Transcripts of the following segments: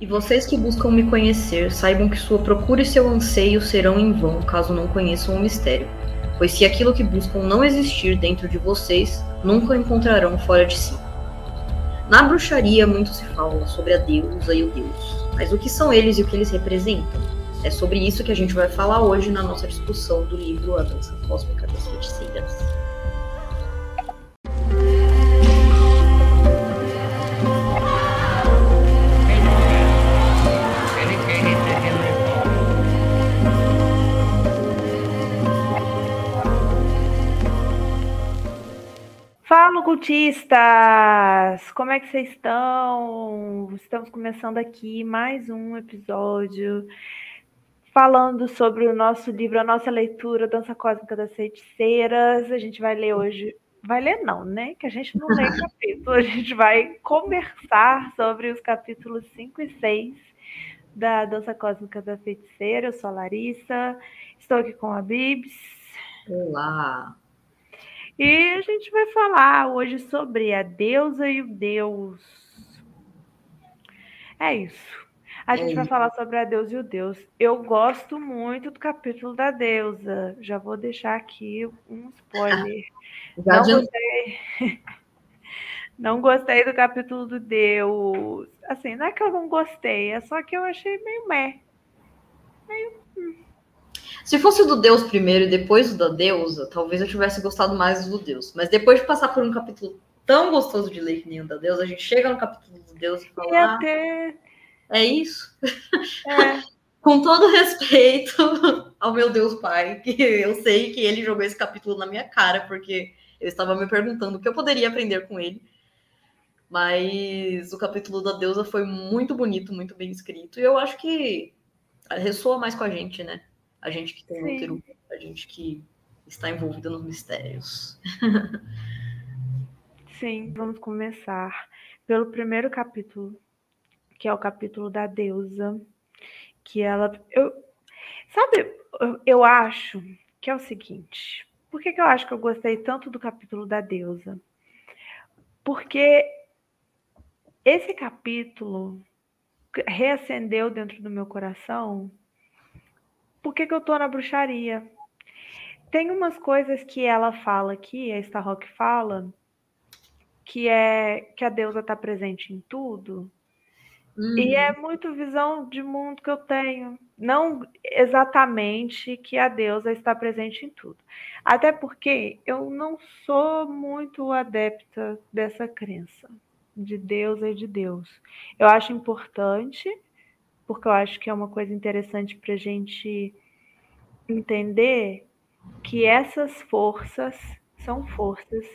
E vocês que buscam me conhecer, saibam que sua procura e seu anseio serão em vão, caso não conheçam o mistério. Pois se aquilo que buscam não existir dentro de vocês, nunca o encontrarão fora de si. Na bruxaria muito se fala sobre a deusa e o deus, mas o que são eles e o que eles representam? É sobre isso que a gente vai falar hoje na nossa discussão do livro A Dança Cósmica das Feiticeiras. Fala, cultistas! Como é que vocês estão? Estamos começando aqui mais um episódio falando sobre o nosso livro, a nossa leitura, Dança Cósmica das Feiticeiras. A gente vai ler hoje. Vai ler, não, né? Que a gente não lê capítulo. A gente vai conversar sobre os capítulos 5 e 6 da Dança Cósmica da Feiticeira. Eu sou a Larissa, estou aqui com a Bibs. Olá! E a gente vai falar hoje sobre a deusa e o deus. É isso. A gente vai falar sobre a deusa e o deus. Eu gosto muito do capítulo da deusa. Já vou deixar aqui um spoiler. não gostei. não gostei do capítulo do deus. Assim, não é que eu não gostei, é só que eu achei meio meh. Meio hum. Se fosse o do Deus primeiro e depois o da deusa, talvez eu tivesse gostado mais do Deus. Mas depois de passar por um capítulo tão gostoso de ler que nem o da deusa, a gente chega no capítulo do Deus e fala. E até... É isso? É. Com todo respeito ao meu Deus Pai, que eu sei que ele jogou esse capítulo na minha cara, porque eu estava me perguntando o que eu poderia aprender com ele. Mas o capítulo da deusa foi muito bonito, muito bem escrito, e eu acho que ressoa mais com a gente, né? A gente que tem útero, a gente que está envolvida nos mistérios. Sim, vamos começar pelo primeiro capítulo, que é o capítulo da deusa, que ela, eu, sabe, eu, eu acho que é o seguinte. Por que, que eu acho que eu gostei tanto do capítulo da deusa? Porque esse capítulo reacendeu dentro do meu coração por que, que eu tô na bruxaria? Tem umas coisas que ela fala aqui, a Starrock fala, que é que a deusa está presente em tudo. Uhum. E é muito visão de mundo que eu tenho. Não exatamente que a deusa está presente em tudo. Até porque eu não sou muito adepta dessa crença de deusa e de Deus. Eu acho importante porque eu acho que é uma coisa interessante para a gente entender que essas forças são forças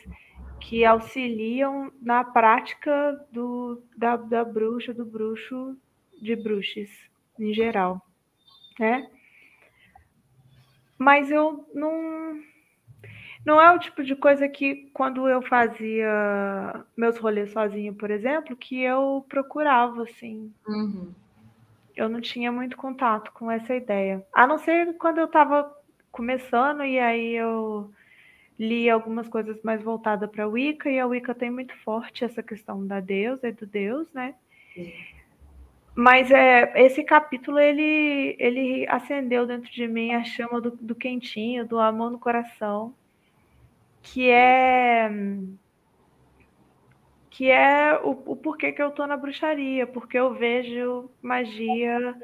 que auxiliam na prática do, da, da bruxa, do bruxo, de bruxas em geral, né? Mas eu não não é o tipo de coisa que quando eu fazia meus rolês sozinho, por exemplo, que eu procurava assim. Uhum eu não tinha muito contato com essa ideia. A não ser quando eu estava começando e aí eu li algumas coisas mais voltadas para a Wicca e a Wicca tem muito forte essa questão da deusa e do deus, né? Sim. Mas é, esse capítulo ele, ele acendeu dentro de mim a chama do, do quentinho, do amor no coração, que é que é o, o porquê que eu tô na bruxaria, porque eu vejo magia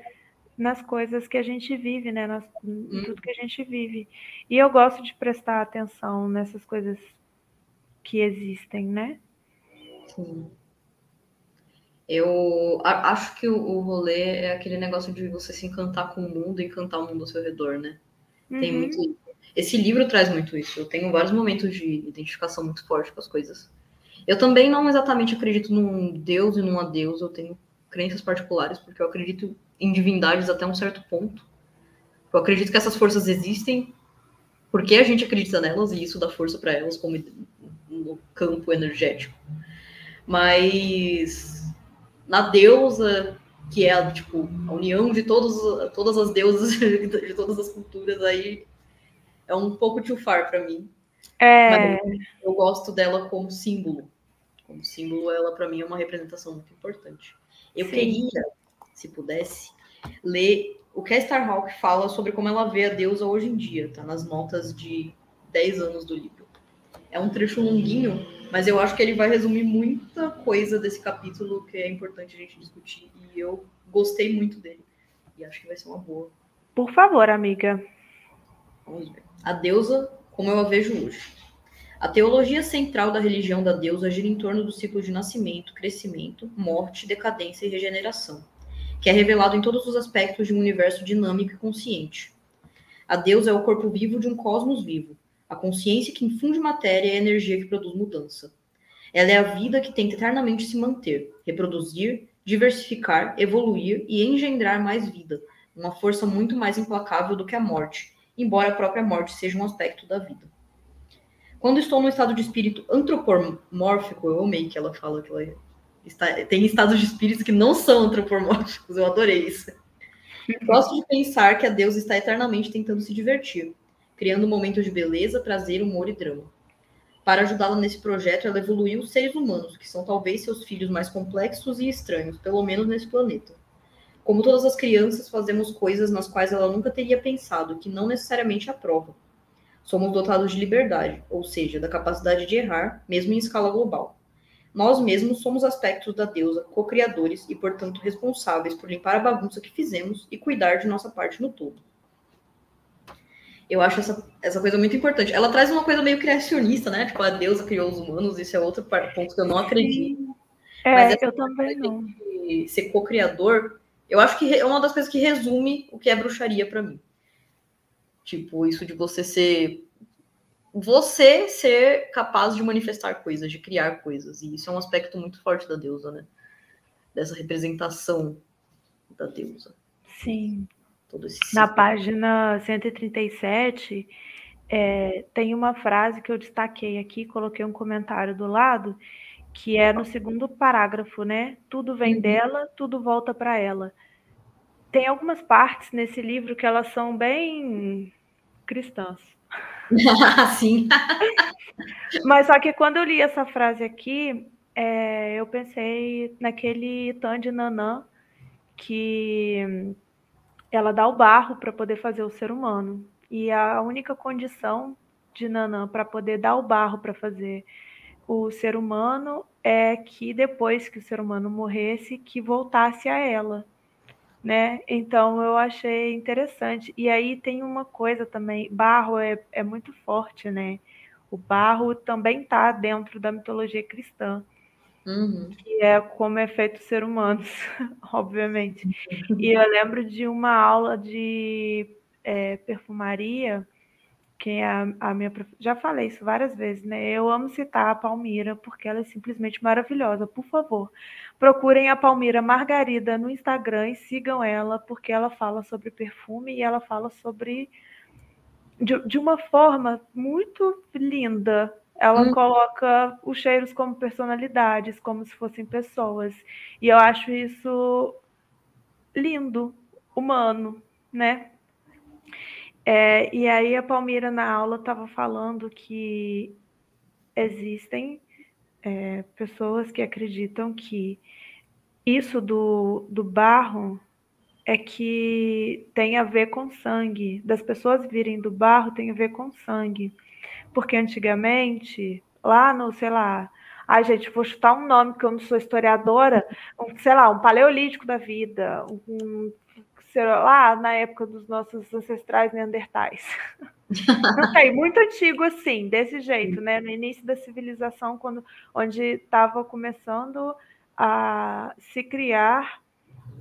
nas coisas que a gente vive, né? Nas, em hum. tudo que a gente vive. E eu gosto de prestar atenção nessas coisas que existem, né? Sim. Eu acho que o rolê é aquele negócio de você se encantar com o mundo e encantar o mundo ao seu redor, né? Uhum. Tem muito. Esse livro traz muito isso. Eu tenho vários momentos de identificação muito forte com as coisas. Eu também não exatamente acredito num Deus e numa deusa, eu tenho crenças particulares, porque eu acredito em divindades até um certo ponto. Eu acredito que essas forças existem porque a gente acredita nelas e isso dá força para elas como no campo energético. Mas na deusa, que é a, tipo, a união de todos, todas as deusas de todas as culturas aí, é um pouco too far para mim. É... eu gosto dela como símbolo como símbolo, ela para mim é uma representação muito importante. Eu Sim. queria se pudesse, ler o que a Starhawk fala sobre como ela vê a deusa hoje em dia, tá? Nas notas de 10 anos do livro. É um trecho longuinho, mas eu acho que ele vai resumir muita coisa desse capítulo que é importante a gente discutir. E eu gostei muito dele. E acho que vai ser uma boa. Por favor, amiga. Vamos ver. A deusa, como eu a vejo hoje. A teologia central da religião da deusa gira em torno do ciclo de nascimento, crescimento, morte, decadência e regeneração, que é revelado em todos os aspectos de um universo dinâmico e consciente. A deusa é o corpo vivo de um cosmos vivo, a consciência que infunde matéria e a energia que produz mudança. Ela é a vida que tenta eternamente se manter, reproduzir, diversificar, evoluir e engendrar mais vida, uma força muito mais implacável do que a morte, embora a própria morte seja um aspecto da vida. Quando estou no estado de espírito antropomórfico, eu amei que ela fala que ela está, tem estados de espírito que não são antropomórficos, eu adorei isso. Gosto de pensar que a Deus está eternamente tentando se divertir, criando momentos de beleza, prazer, humor e drama. Para ajudá-la nesse projeto, ela evoluiu os seres humanos, que são talvez seus filhos mais complexos e estranhos, pelo menos nesse planeta. Como todas as crianças, fazemos coisas nas quais ela nunca teria pensado, que não necessariamente aprova. Somos dotados de liberdade, ou seja, da capacidade de errar, mesmo em escala global. Nós mesmos somos aspectos da deusa, co-criadores e, portanto, responsáveis por limpar a bagunça que fizemos e cuidar de nossa parte no todo. Eu acho essa, essa coisa muito importante. Ela traz uma coisa meio criacionista, né? Tipo, a deusa criou os humanos, isso é outro ponto que eu não acredito. É, Mas eu também não. Ser co-criador, eu acho que é uma das coisas que resume o que é bruxaria para mim. Tipo, isso de você ser. Você ser capaz de manifestar coisas, de criar coisas. E isso é um aspecto muito forte da deusa, né? Dessa representação da deusa. Sim. Na página 137, é, tem uma frase que eu destaquei aqui, coloquei um comentário do lado, que é no segundo parágrafo, né? Tudo vem uhum. dela, tudo volta para ela. Tem algumas partes nesse livro que elas são bem cristãs. Sim. Mas só que quando eu li essa frase aqui, é, eu pensei naquele Tan de Nanã que ela dá o barro para poder fazer o ser humano. E a única condição de Nanã para poder dar o barro para fazer o ser humano é que depois que o ser humano morresse, que voltasse a ela, né? Então eu achei interessante. E aí tem uma coisa também, barro é, é muito forte, né? O barro também está dentro da mitologia cristã. Uhum. Que é como é feito o ser humano, obviamente. E eu lembro de uma aula de é, perfumaria, que é a, a minha. Já falei isso várias vezes, né? Eu amo citar a Palmira, porque ela é simplesmente maravilhosa. Por favor, procurem a Palmira Margarida no Instagram e sigam ela, porque ela fala sobre perfume e ela fala sobre. De, de uma forma muito linda, ela hum. coloca os cheiros como personalidades, como se fossem pessoas. E eu acho isso lindo, humano, né? É, e aí a Palmira na aula estava falando que existem é, pessoas que acreditam que isso do, do barro é que tem a ver com sangue. Das pessoas virem do barro tem a ver com sangue. Porque antigamente, lá no, sei lá, ai gente, vou chutar um nome que eu não sou historiadora, um, sei lá, um paleolítico da vida, um, lá, na época dos nossos ancestrais neandertais. Não sei, muito antigo assim, desse jeito, né? No início da civilização, quando, onde estava começando a se criar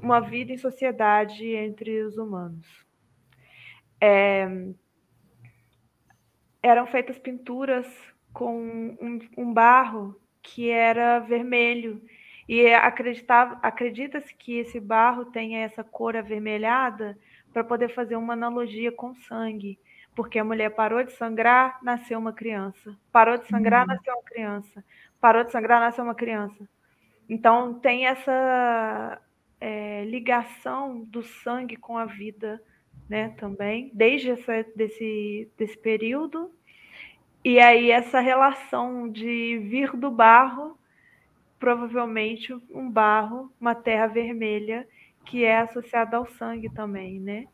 uma vida em sociedade entre os humanos. É, eram feitas pinturas com um, um barro que era vermelho. E acredita-se que esse barro tenha essa cor avermelhada para poder fazer uma analogia com sangue. Porque a mulher parou de sangrar, nasceu uma criança. Parou de sangrar, uhum. nasceu uma criança. Parou de sangrar, nasceu uma criança. Então tem essa é, ligação do sangue com a vida, né? Também, desde essa, desse, desse período e aí essa relação de vir do barro, provavelmente um barro, uma terra vermelha, que é associada ao sangue também, né?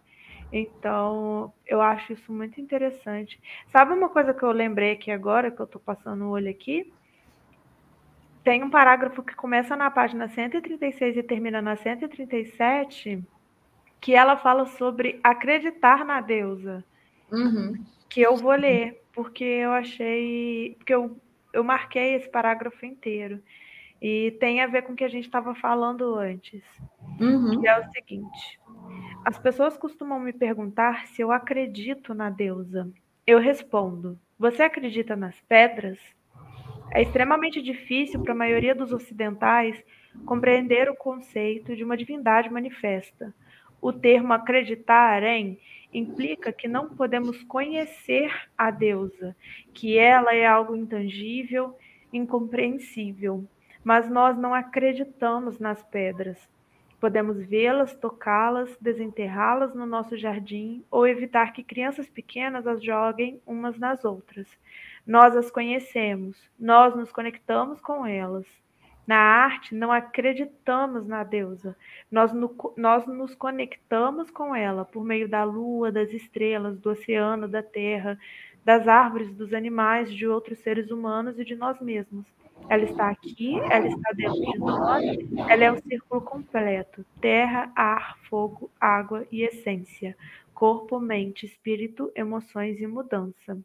Então, eu acho isso muito interessante. Sabe uma coisa que eu lembrei aqui agora, que eu estou passando o olho aqui? Tem um parágrafo que começa na página 136 e termina na 137, que ela fala sobre acreditar na deusa. Uhum. Que eu vou ler, porque eu achei. Porque eu, eu marquei esse parágrafo inteiro. E tem a ver com o que a gente estava falando antes. Uhum. Que é o seguinte: as pessoas costumam me perguntar se eu acredito na deusa. Eu respondo: Você acredita nas pedras? É extremamente difícil para a maioria dos ocidentais compreender o conceito de uma divindade manifesta. O termo acreditar em implica que não podemos conhecer a deusa, que ela é algo intangível, incompreensível. Mas nós não acreditamos nas pedras. Podemos vê-las, tocá-las, desenterrá-las no nosso jardim ou evitar que crianças pequenas as joguem umas nas outras. Nós as conhecemos, nós nos conectamos com elas. Na arte, não acreditamos na deusa, nós, no, nós nos conectamos com ela por meio da lua, das estrelas, do oceano, da terra, das árvores, dos animais, de outros seres humanos e de nós mesmos. Ela está aqui, ela está dentro de nós, ela é um círculo completo: terra, ar, fogo, água e essência, corpo, mente, espírito, emoções e mudança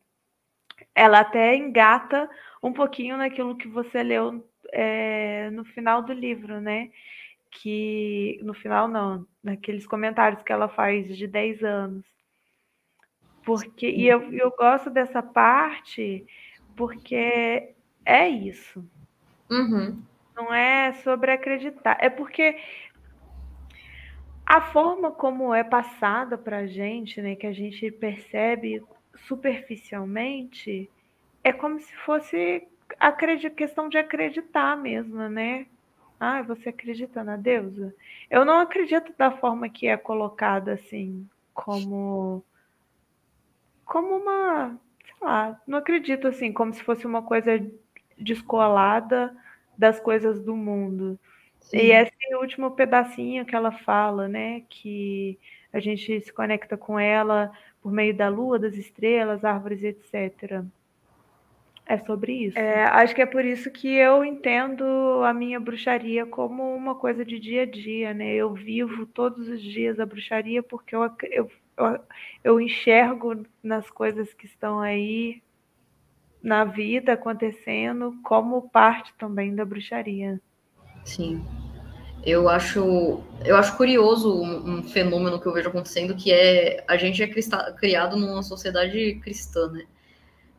ela até engata um pouquinho naquilo que você leu é, no final do livro, né? Que no final não, naqueles comentários que ela faz de 10 anos. Porque, e eu, eu gosto dessa parte porque é isso. Uhum. Não é sobre acreditar. É porque a forma como é passada para a gente, né, que a gente percebe superficialmente, é como se fosse questão de acreditar mesmo, né? Ah, você acredita na deusa? Eu não acredito da forma que é colocada assim, como como uma, sei lá, não acredito assim, como se fosse uma coisa descolada das coisas do mundo. Sim. E esse último pedacinho que ela fala, né, que a gente se conecta com ela por meio da lua, das estrelas, árvores, etc. É sobre isso. É, acho que é por isso que eu entendo a minha bruxaria como uma coisa de dia a dia, né? Eu vivo todos os dias a bruxaria porque eu, eu, eu, eu enxergo nas coisas que estão aí na vida acontecendo como parte também da bruxaria. Sim. Eu acho, eu acho curioso um, um, fenômeno que eu vejo acontecendo, que é a gente é criado numa sociedade cristã, né?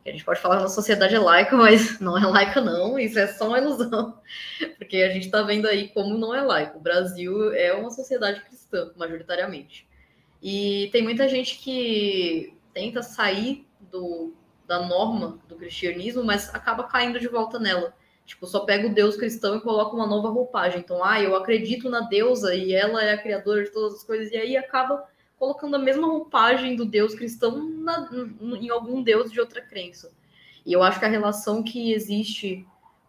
A gente pode falar que sociedade é laica, mas não é laica não, isso é só uma ilusão. Porque a gente está vendo aí como não é laico. O Brasil é uma sociedade cristã, majoritariamente. E tem muita gente que tenta sair do, da norma do cristianismo, mas acaba caindo de volta nela. Tipo, só pega o Deus cristão e coloca uma nova roupagem. Então, ah, eu acredito na deusa e ela é a criadora de todas as coisas. E aí acaba colocando a mesma roupagem do Deus cristão na, em algum Deus de outra crença. E eu acho que a relação que existe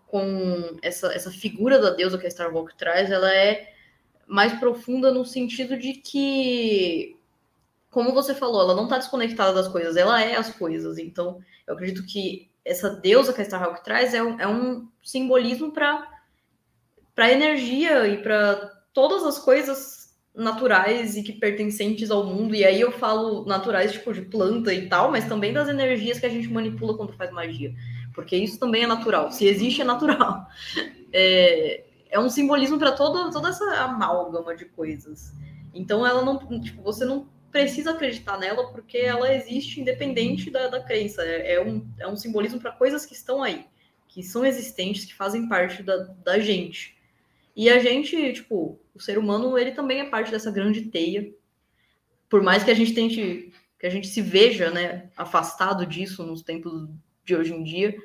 com essa, essa figura da deusa que a Star Wars traz, ela é mais profunda no sentido de que, como você falou, ela não está desconectada das coisas, ela é as coisas. Então, eu acredito que essa deusa que a Starhawk traz é um, é um simbolismo para para energia e para todas as coisas naturais e que pertencentes ao mundo. E aí eu falo naturais, tipo, de planta e tal, mas também das energias que a gente manipula quando faz magia. Porque isso também é natural. Se existe, é natural. É, é um simbolismo para toda, toda essa amálgama de coisas. Então ela não. Tipo, você não precisa acreditar nela porque ela existe independente da, da crença. É, é, um, é um simbolismo para coisas que estão aí, que são existentes, que fazem parte da, da gente. E a gente, tipo, o ser humano, ele também é parte dessa grande teia. Por mais que a gente tente, que a gente se veja, né, afastado disso nos tempos de hoje em dia,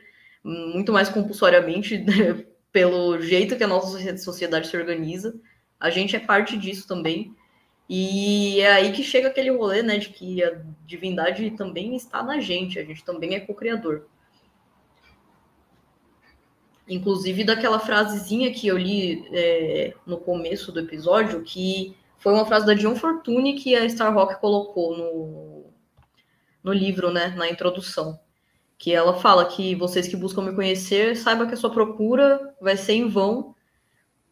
muito mais compulsoriamente, né, pelo jeito que a nossa sociedade se organiza, a gente é parte disso também. E é aí que chega aquele rolê, né, de que a divindade também está na gente, a gente também é co-criador. Inclusive daquela frasezinha que eu li é, no começo do episódio, que foi uma frase da John Fortune que a Star Rock colocou no, no livro, né, na introdução. Que ela fala que vocês que buscam me conhecer, saiba que a sua procura vai ser em vão,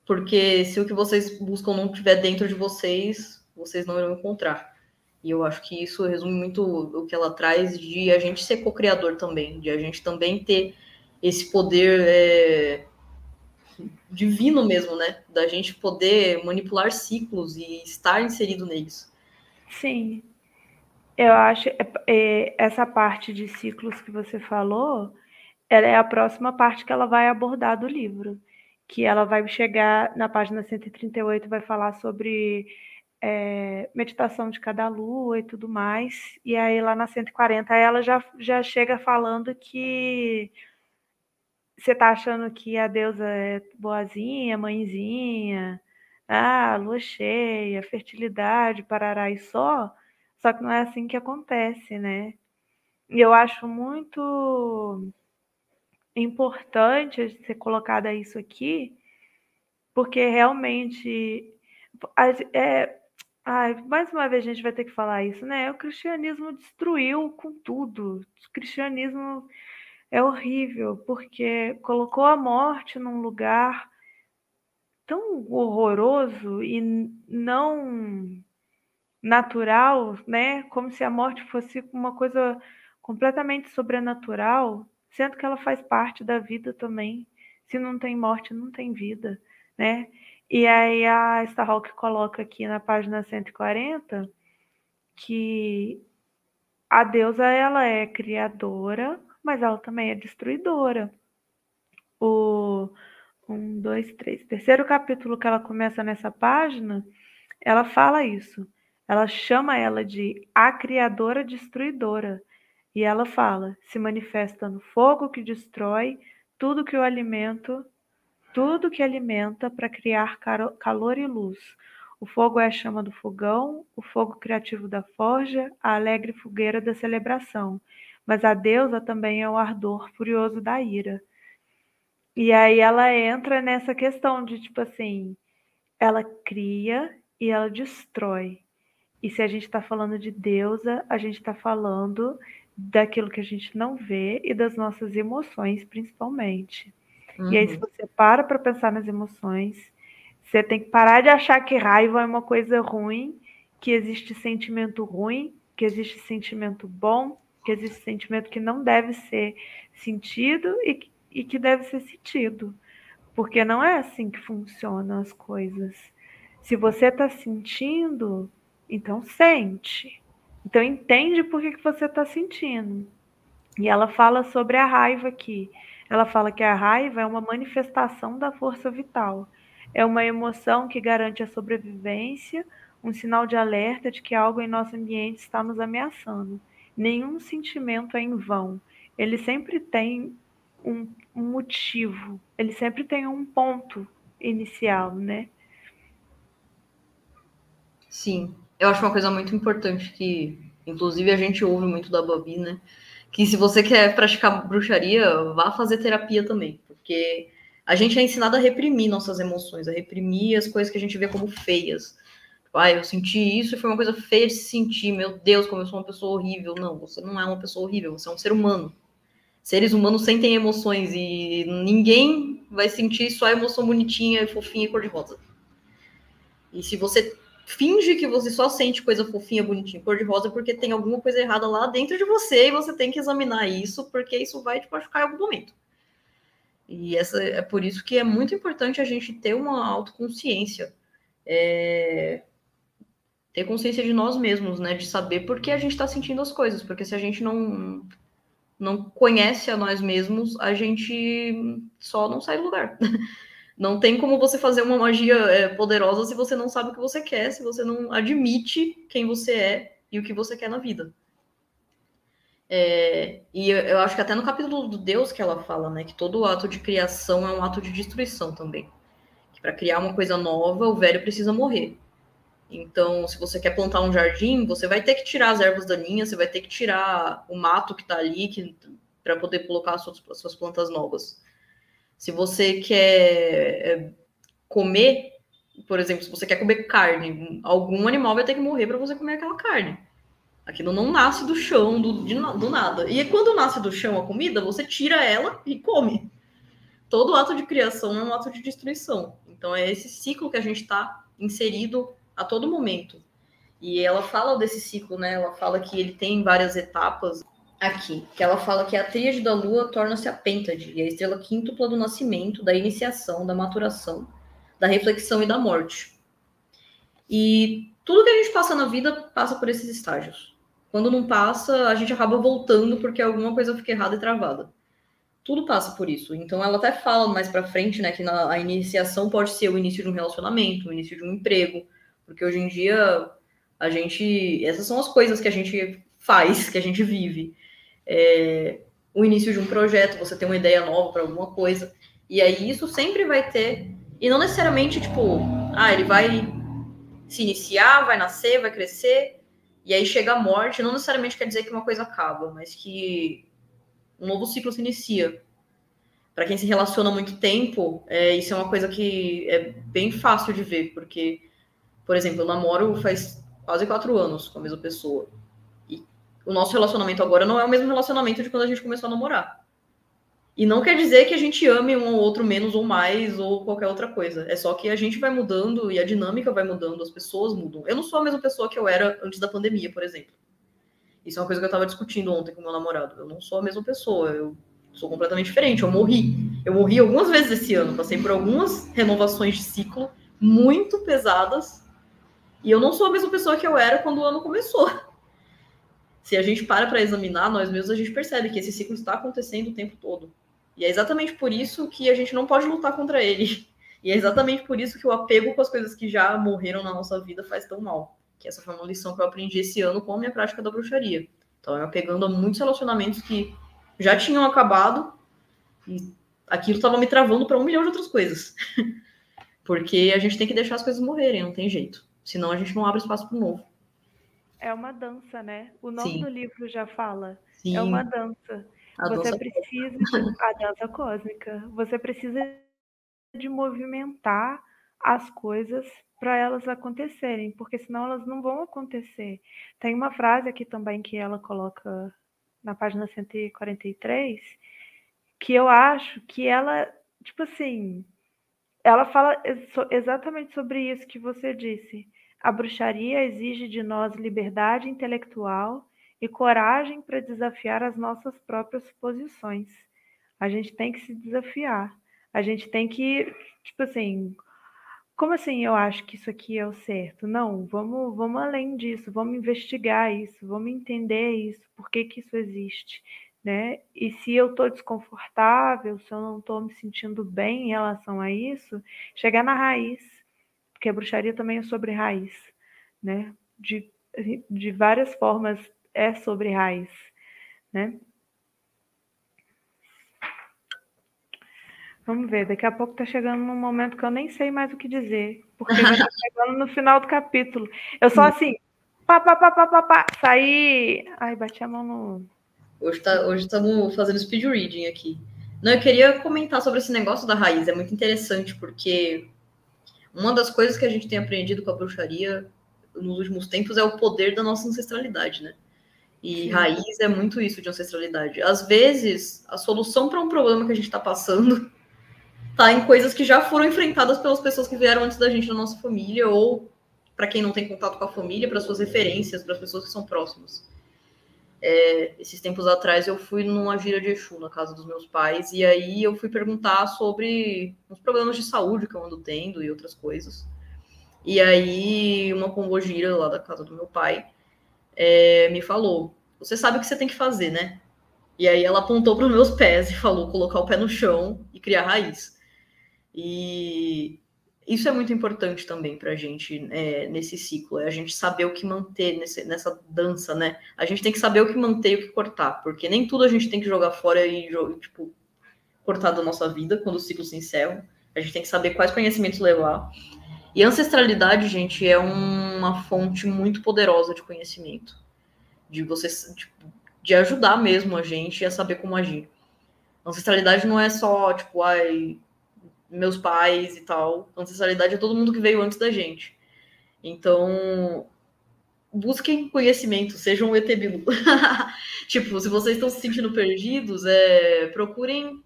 porque se o que vocês buscam não estiver dentro de vocês, vocês não irão encontrar. E eu acho que isso resume muito o que ela traz de a gente ser co-criador também, de a gente também ter esse poder é, divino mesmo, né? Da gente poder manipular ciclos e estar inserido neles. Sim. Eu acho é, é, essa parte de ciclos que você falou, ela é a próxima parte que ela vai abordar do livro, que ela vai chegar na página 138 vai falar sobre é, meditação de cada lua e tudo mais. E aí lá na 140 ela já, já chega falando que você tá achando que a deusa é boazinha, mãezinha, ah, lua cheia, fertilidade, parará e só, só que não é assim que acontece, né? E eu acho muito importante ser colocada isso aqui, porque realmente é, ai, mais uma vez a gente vai ter que falar isso, né? O cristianismo destruiu com tudo. O cristianismo é horrível, porque colocou a morte num lugar tão horroroso e não natural, né? Como se a morte fosse uma coisa completamente sobrenatural, sendo que ela faz parte da vida também. Se não tem morte, não tem vida, né? E aí a Starhawk coloca aqui na página 140 que a deusa ela é criadora, mas ela também é destruidora. O um, dois, três, terceiro capítulo que ela começa nessa página, ela fala isso. Ela chama ela de a criadora destruidora. E ela fala: se manifesta no fogo que destrói tudo que o alimento, tudo que alimenta para criar calor e luz. O fogo é a chama do fogão, o fogo criativo da forja, a alegre fogueira da celebração mas a deusa também é o ardor furioso da ira. E aí ela entra nessa questão de tipo assim, ela cria e ela destrói. E se a gente está falando de deusa, a gente está falando daquilo que a gente não vê e das nossas emoções, principalmente. Uhum. E aí, se uhum. você para para pensar nas emoções, você tem que parar de achar que raiva é uma coisa ruim, que existe sentimento ruim, que existe sentimento bom, que existe sentimento que não deve ser sentido e, e que deve ser sentido. Porque não é assim que funcionam as coisas. Se você está sentindo, então sente. Então entende por que, que você está sentindo. E ela fala sobre a raiva aqui. Ela fala que a raiva é uma manifestação da força vital. É uma emoção que garante a sobrevivência, um sinal de alerta de que algo em nosso ambiente está nos ameaçando nenhum sentimento é em vão. Ele sempre tem um, um motivo, ele sempre tem um ponto inicial, né? Sim, eu acho uma coisa muito importante que, inclusive, a gente ouve muito da Babi, né? Que se você quer praticar bruxaria, vá fazer terapia também, porque a gente é ensinado a reprimir nossas emoções, a reprimir as coisas que a gente vê como feias. Ah, eu senti isso e foi uma coisa feia de se sentir. Meu Deus, como eu sou uma pessoa horrível. Não, você não é uma pessoa horrível, você é um ser humano. Seres humanos sentem emoções e ninguém vai sentir só a emoção bonitinha, fofinha e cor-de-rosa. E se você finge que você só sente coisa fofinha, bonitinha, cor-de-rosa, porque tem alguma coisa errada lá dentro de você e você tem que examinar isso, porque isso vai te machucar em algum momento. E essa, é por isso que é muito importante a gente ter uma autoconsciência. É, ter consciência de nós mesmos, né? De saber por que a gente está sentindo as coisas, porque se a gente não não conhece a nós mesmos, a gente só não sai do lugar. Não tem como você fazer uma magia é, poderosa se você não sabe o que você quer, se você não admite quem você é e o que você quer na vida. É, e eu, eu acho que até no capítulo do Deus que ela fala, né, que todo ato de criação é um ato de destruição também. Que para criar uma coisa nova, o velho precisa morrer. Então, se você quer plantar um jardim, você vai ter que tirar as ervas daninhas, você vai ter que tirar o mato que está ali para poder colocar as suas, as suas, plantas novas. Se você quer é, comer, por exemplo, se você quer comer carne, algum animal vai ter que morrer para você comer aquela carne. Aquilo não nasce do chão, do, de, do nada. E quando nasce do chão a comida, você tira ela e come. Todo ato de criação é um ato de destruição. Então é esse ciclo que a gente está inserido a todo momento. E ela fala desse ciclo, né? Ela fala que ele tem várias etapas aqui. Que ela fala que a tríade da lua torna-se a pêntade, e a estrela quíntupla do nascimento, da iniciação, da maturação, da reflexão e da morte. E tudo que a gente passa na vida passa por esses estágios. Quando não passa, a gente acaba voltando porque alguma coisa fica errada e travada. Tudo passa por isso. Então ela até fala mais para frente, né, que na, a iniciação pode ser o início de um relacionamento, o início de um emprego, porque hoje em dia a gente, essas são as coisas que a gente faz, que a gente vive. É, o início de um projeto, você tem uma ideia nova para alguma coisa, e aí isso sempre vai ter, e não necessariamente tipo, ah, ele vai se iniciar, vai nascer, vai crescer, e aí chega a morte, não necessariamente quer dizer que uma coisa acaba, mas que um novo ciclo se inicia. Para quem se relaciona há muito tempo, é, isso é uma coisa que é bem fácil de ver, porque, por exemplo, eu namoro faz quase quatro anos com a mesma pessoa. O nosso relacionamento agora não é o mesmo relacionamento de quando a gente começou a namorar. E não quer dizer que a gente ame um ou outro menos ou mais ou qualquer outra coisa. É só que a gente vai mudando e a dinâmica vai mudando, as pessoas mudam. Eu não sou a mesma pessoa que eu era antes da pandemia, por exemplo. Isso é uma coisa que eu estava discutindo ontem com meu namorado. Eu não sou a mesma pessoa, eu sou completamente diferente. Eu morri. Eu morri algumas vezes esse ano, passei por algumas renovações de ciclo muito pesadas. E eu não sou a mesma pessoa que eu era quando o ano começou. Se a gente para para examinar nós mesmos, a gente percebe que esse ciclo está acontecendo o tempo todo. E é exatamente por isso que a gente não pode lutar contra ele. E é exatamente por isso que o apego com as coisas que já morreram na nossa vida faz tão mal. Que essa foi uma lição que eu aprendi esse ano com a minha prática da bruxaria. Então, eu apegando a muitos relacionamentos que já tinham acabado e aquilo estava me travando para um milhão de outras coisas. Porque a gente tem que deixar as coisas morrerem, não tem jeito. Senão a gente não abre espaço para o novo. É uma dança, né? O nome Sim. do livro já fala. Sim. É uma dança. A você dança precisa de, a dança cósmica. Você precisa de movimentar as coisas para elas acontecerem, porque senão elas não vão acontecer. Tem uma frase aqui também que ela coloca na página 143, que eu acho que ela, tipo assim, ela fala exatamente sobre isso que você disse. A bruxaria exige de nós liberdade intelectual e coragem para desafiar as nossas próprias posições. A gente tem que se desafiar. A gente tem que, tipo assim, como assim eu acho que isso aqui é o certo? Não, vamos, vamos além disso, vamos investigar isso, vamos entender isso, por que, que isso existe, né? E se eu estou desconfortável, se eu não estou me sentindo bem em relação a isso, chegar na raiz, porque a bruxaria também é sobre raiz, né? De, de várias formas é sobre raiz, né? Vamos ver, daqui a pouco tá chegando num momento que eu nem sei mais o que dizer, porque já tá chegando no final do capítulo. Eu só assim, pá, pá, pá, pá, pá, pá, saí. Ai, bati a mão no. Hoje tá, hoje estamos fazendo speed reading aqui. Não, eu queria comentar sobre esse negócio da raiz, é muito interessante, porque uma das coisas que a gente tem aprendido com a bruxaria nos últimos tempos é o poder da nossa ancestralidade, né? E Sim. raiz é muito isso de ancestralidade. Às vezes, a solução para um problema que a gente está passando está em coisas que já foram enfrentadas pelas pessoas que vieram antes da gente na nossa família, ou para quem não tem contato com a família, para suas referências, para as pessoas que são próximas. É, esses tempos atrás eu fui numa gira de Exu na casa dos meus pais, e aí eu fui perguntar sobre os problemas de saúde que eu ando tendo e outras coisas. E aí uma pombogira lá da casa do meu pai é, me falou: Você sabe o que você tem que fazer, né? E aí ela apontou para os meus pés e falou: colocar o pé no chão e criar raiz. E isso é muito importante também para a gente é, nesse ciclo, é a gente saber o que manter nesse, nessa dança, né? A gente tem que saber o que manter e o que cortar, porque nem tudo a gente tem que jogar fora e, tipo, cortar da nossa vida quando o ciclo se encerra. A gente tem que saber quais conhecimentos levar. E ancestralidade, gente, é uma fonte muito poderosa de conhecimento. De você, tipo, de ajudar mesmo a gente a saber como agir. Ancestralidade não é só, tipo, ai, meus pais e tal. Ancestralidade é todo mundo que veio antes da gente. Então, busquem conhecimento, sejam um etebilu. tipo, se vocês estão se sentindo perdidos, é, procurem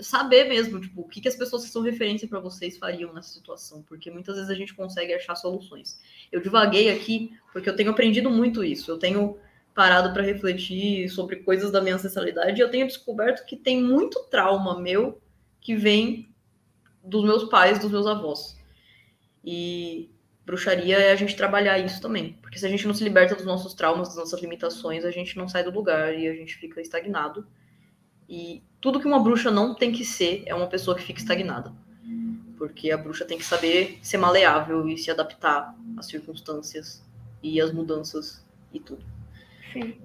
saber mesmo, tipo, o que, que as pessoas que são referência para vocês fariam nessa situação, porque muitas vezes a gente consegue achar soluções. Eu divaguei aqui porque eu tenho aprendido muito isso. Eu tenho parado para refletir sobre coisas da minha ancestralidade e eu tenho descoberto que tem muito trauma meu que vem dos meus pais, dos meus avós. E bruxaria é a gente trabalhar isso também. Porque se a gente não se liberta dos nossos traumas, das nossas limitações, a gente não sai do lugar e a gente fica estagnado. E tudo que uma bruxa não tem que ser é uma pessoa que fica estagnada. Porque a bruxa tem que saber ser maleável e se adaptar às circunstâncias e às mudanças e tudo. Sim.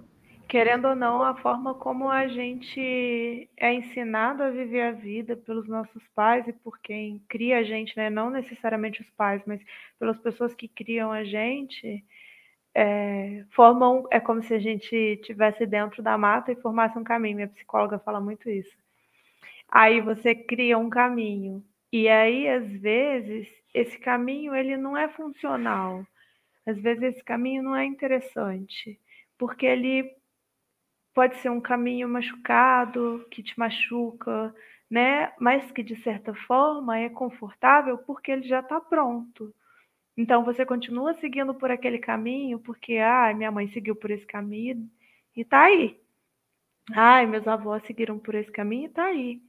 Querendo ou não, a forma como a gente é ensinado a viver a vida pelos nossos pais e por quem cria a gente, né? Não necessariamente os pais, mas pelas pessoas que criam a gente, é, formam, é como se a gente estivesse dentro da mata e formasse um caminho. Minha psicóloga fala muito isso. Aí você cria um caminho. E aí, às vezes, esse caminho ele não é funcional. Às vezes esse caminho não é interessante porque ele pode ser um caminho machucado, que te machuca, né? Mas que de certa forma é confortável porque ele já está pronto. Então você continua seguindo por aquele caminho porque, ah, minha mãe seguiu por esse caminho e tá aí. Ai, meus avós seguiram por esse caminho e tá aí.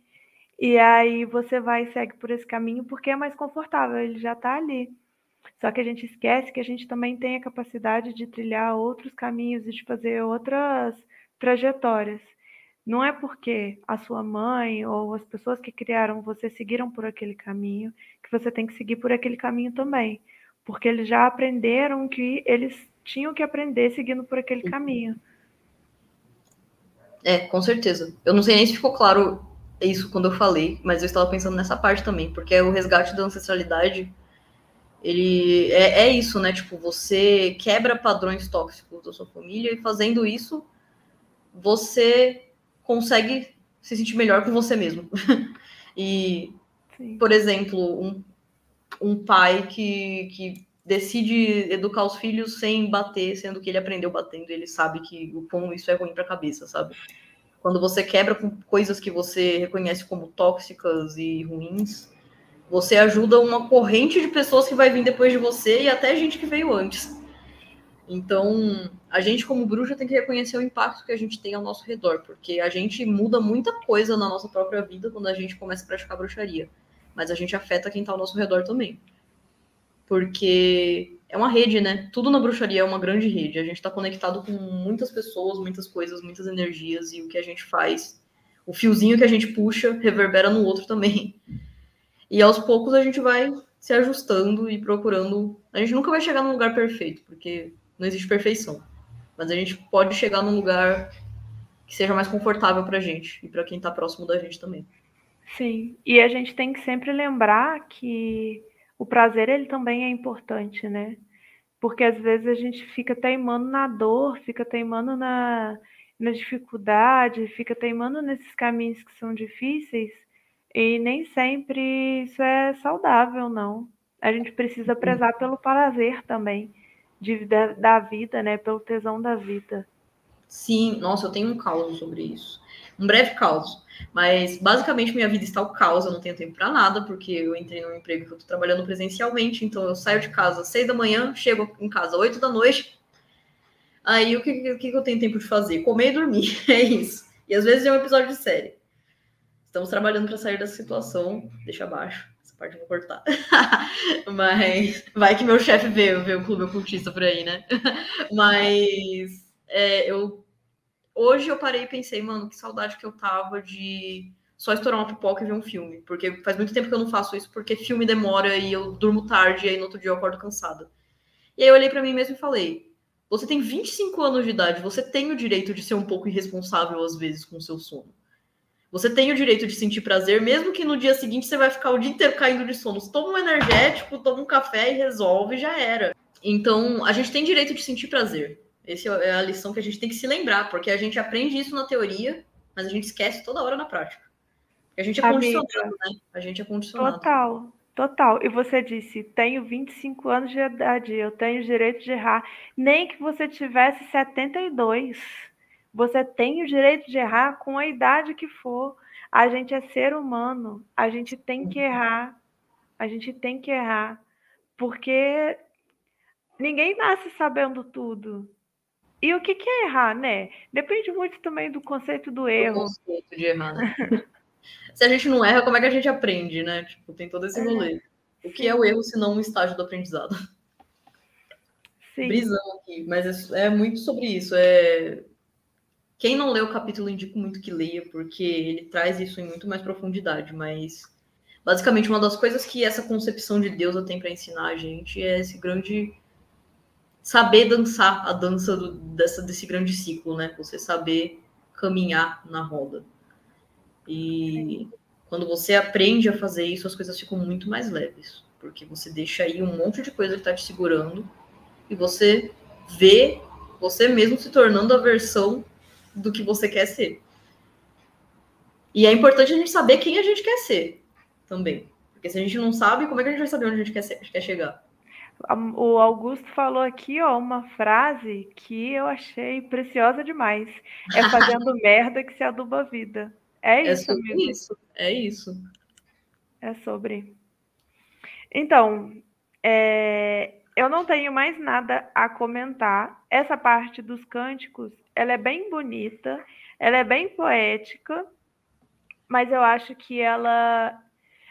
E aí você vai e segue por esse caminho porque é mais confortável, ele já está ali. Só que a gente esquece que a gente também tem a capacidade de trilhar outros caminhos e de fazer outras trajetórias. Não é porque a sua mãe ou as pessoas que criaram você seguiram por aquele caminho que você tem que seguir por aquele caminho também. Porque eles já aprenderam que eles tinham que aprender seguindo por aquele caminho. É, com certeza. Eu não sei nem se ficou claro isso quando eu falei, mas eu estava pensando nessa parte também, porque é o resgate da ancestralidade ele é, é, isso, né? Tipo, você quebra padrões tóxicos da sua família e fazendo isso, você consegue se sentir melhor com você mesmo. e, Sim. por exemplo, um, um pai que, que decide educar os filhos sem bater, sendo que ele aprendeu batendo, ele sabe que o como isso é ruim para a cabeça, sabe? Quando você quebra com coisas que você reconhece como tóxicas e ruins, você ajuda uma corrente de pessoas que vai vir depois de você e até gente que veio antes. Então, a gente, como bruxa, tem que reconhecer o impacto que a gente tem ao nosso redor, porque a gente muda muita coisa na nossa própria vida quando a gente começa a praticar bruxaria. Mas a gente afeta quem está ao nosso redor também. Porque é uma rede, né? Tudo na bruxaria é uma grande rede. A gente está conectado com muitas pessoas, muitas coisas, muitas energias, e o que a gente faz, o fiozinho que a gente puxa, reverbera no outro também. E aos poucos a gente vai se ajustando e procurando. A gente nunca vai chegar num lugar perfeito, porque não existe perfeição. Mas a gente pode chegar num lugar que seja mais confortável para a gente e para quem está próximo da gente também. Sim, e a gente tem que sempre lembrar que o prazer ele também é importante, né? Porque às vezes a gente fica teimando na dor, fica teimando na, na dificuldade, fica teimando nesses caminhos que são difíceis e nem sempre isso é saudável, não. A gente precisa prezar pelo prazer também de, da, da vida, né? Pelo tesão da vida. Sim, nossa, eu tenho um caos sobre isso. Um breve caos. Mas basicamente minha vida está o caos, eu não tenho tempo para nada, porque eu entrei num emprego que eu tô trabalhando presencialmente, então eu saio de casa às seis da manhã, chego em casa às oito da noite. Aí o que, que, que eu tenho tempo de fazer? Comer e dormir. É isso. E às vezes é um episódio de série. Estamos trabalhando para sair dessa situação. Deixa abaixo. Parte eu vou cortar. Mas vai que meu chefe vê, vê o clube ocultista por aí, né? Mas é, eu hoje eu parei e pensei, mano, que saudade que eu tava de só estourar uma pipoca e ver um filme. Porque faz muito tempo que eu não faço isso, porque filme demora e eu durmo tarde, e aí no outro dia eu acordo cansada. E aí eu olhei para mim mesmo e falei: você tem 25 anos de idade, você tem o direito de ser um pouco irresponsável às vezes com o seu sono. Você tem o direito de sentir prazer, mesmo que no dia seguinte você vai ficar o dia inteiro caindo de sono. Você toma um energético, toma um café e resolve, já era. Então, a gente tem direito de sentir prazer. Essa é a lição que a gente tem que se lembrar, porque a gente aprende isso na teoria, mas a gente esquece toda hora na prática. A gente é Amiga, condicionado, né? A gente é condicionado. Total, total. E você disse, tenho 25 anos de idade, eu tenho direito de errar. Nem que você tivesse 72. Você tem o direito de errar com a idade que for. A gente é ser humano, a gente tem que errar. A gente tem que errar. Porque ninguém nasce sabendo tudo. E o que, que é errar, né? Depende muito também do conceito do erro. O conceito de errar, né? se a gente não erra, como é que a gente aprende, né? Tipo, tem todo esse é. rolê. O que é o erro se não um estágio do aprendizado? Sim. Brisão aqui, mas é, é, muito sobre isso. É... Quem não lê o capítulo, indico muito que leia, porque ele traz isso em muito mais profundidade, mas basicamente uma das coisas que essa concepção de Deus tem para ensinar a gente é esse grande saber dançar a dança do, dessa, desse grande ciclo, né? Você saber caminhar na roda. E quando você aprende a fazer isso, as coisas ficam muito mais leves, porque você deixa aí um monte de coisa que está te segurando e você vê você mesmo se tornando a versão do que você quer ser. E é importante a gente saber quem a gente quer ser também. Porque se a gente não sabe, como é que a gente vai saber onde a gente quer, ser, quer chegar? O Augusto falou aqui, ó, uma frase que eu achei preciosa demais. É fazendo merda que se aduba a vida. É, é isso, é isso. É isso. É sobre. Então, é, eu não tenho mais nada a comentar. Essa parte dos cânticos, ela é bem bonita, ela é bem poética, mas eu acho que ela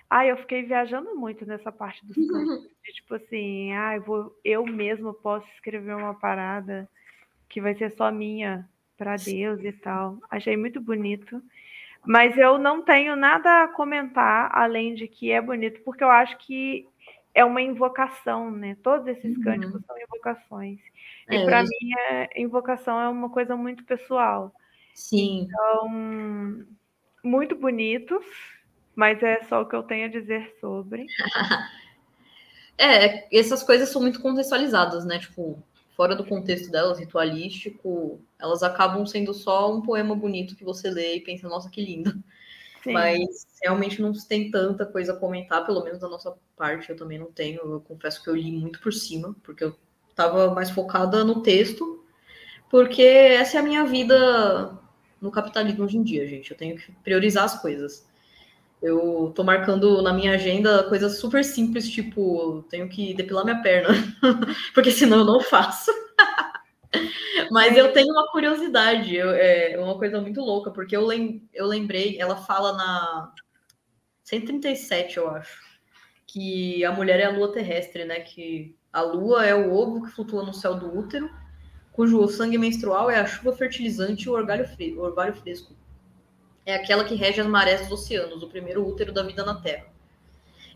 ah, eu fiquei viajando muito nessa parte dos uhum. de, tipo assim, ah, eu, vou, eu mesmo posso escrever uma parada que vai ser só minha para Deus e tal. Achei muito bonito. Mas eu não tenho nada a comentar além de que é bonito, porque eu acho que é uma invocação, né? Todos esses uhum. cânticos são invocações. É, e para mim, é, invocação é uma coisa muito pessoal. Sim. Então, muito bonitos mas é só o que eu tenho a dizer sobre. é, essas coisas são muito contextualizadas, né? Tipo, fora do contexto delas, ritualístico, elas acabam sendo só um poema bonito que você lê e pensa, nossa, que lindo. Mas realmente não tem tanta coisa a comentar, pelo menos da nossa parte, eu também não tenho. Eu confesso que eu li muito por cima, porque eu estava mais focada no texto, porque essa é a minha vida no capitalismo hoje em dia, gente. Eu tenho que priorizar as coisas. Eu tô marcando na minha agenda coisas super simples, tipo, tenho que depilar minha perna, porque senão eu não faço. Mas eu tenho uma curiosidade, eu, é uma coisa muito louca, porque eu, lem, eu lembrei, ela fala na 137, eu acho, que a mulher é a lua terrestre, né? Que a lua é o ovo que flutua no céu do útero, cujo sangue menstrual é a chuva fertilizante e o orvalho, o orvalho fresco é aquela que rege as marés dos oceanos, o primeiro útero da vida na Terra.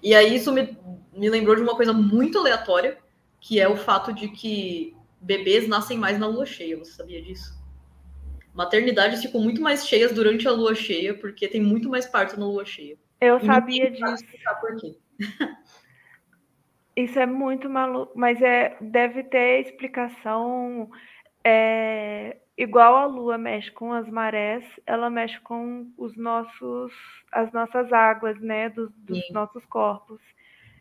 E aí isso me, me lembrou de uma coisa muito aleatória, que é o fato de que bebês nascem mais na lua cheia. Você sabia disso? Maternidades ficam muito mais cheias durante a lua cheia, porque tem muito mais parto na lua cheia. Eu e sabia disso. Por quê. Isso é muito maluco, mas é, deve ter explicação é, igual a Lua mexe com as marés, ela mexe com os nossos, as nossas águas, né, dos, dos nossos corpos.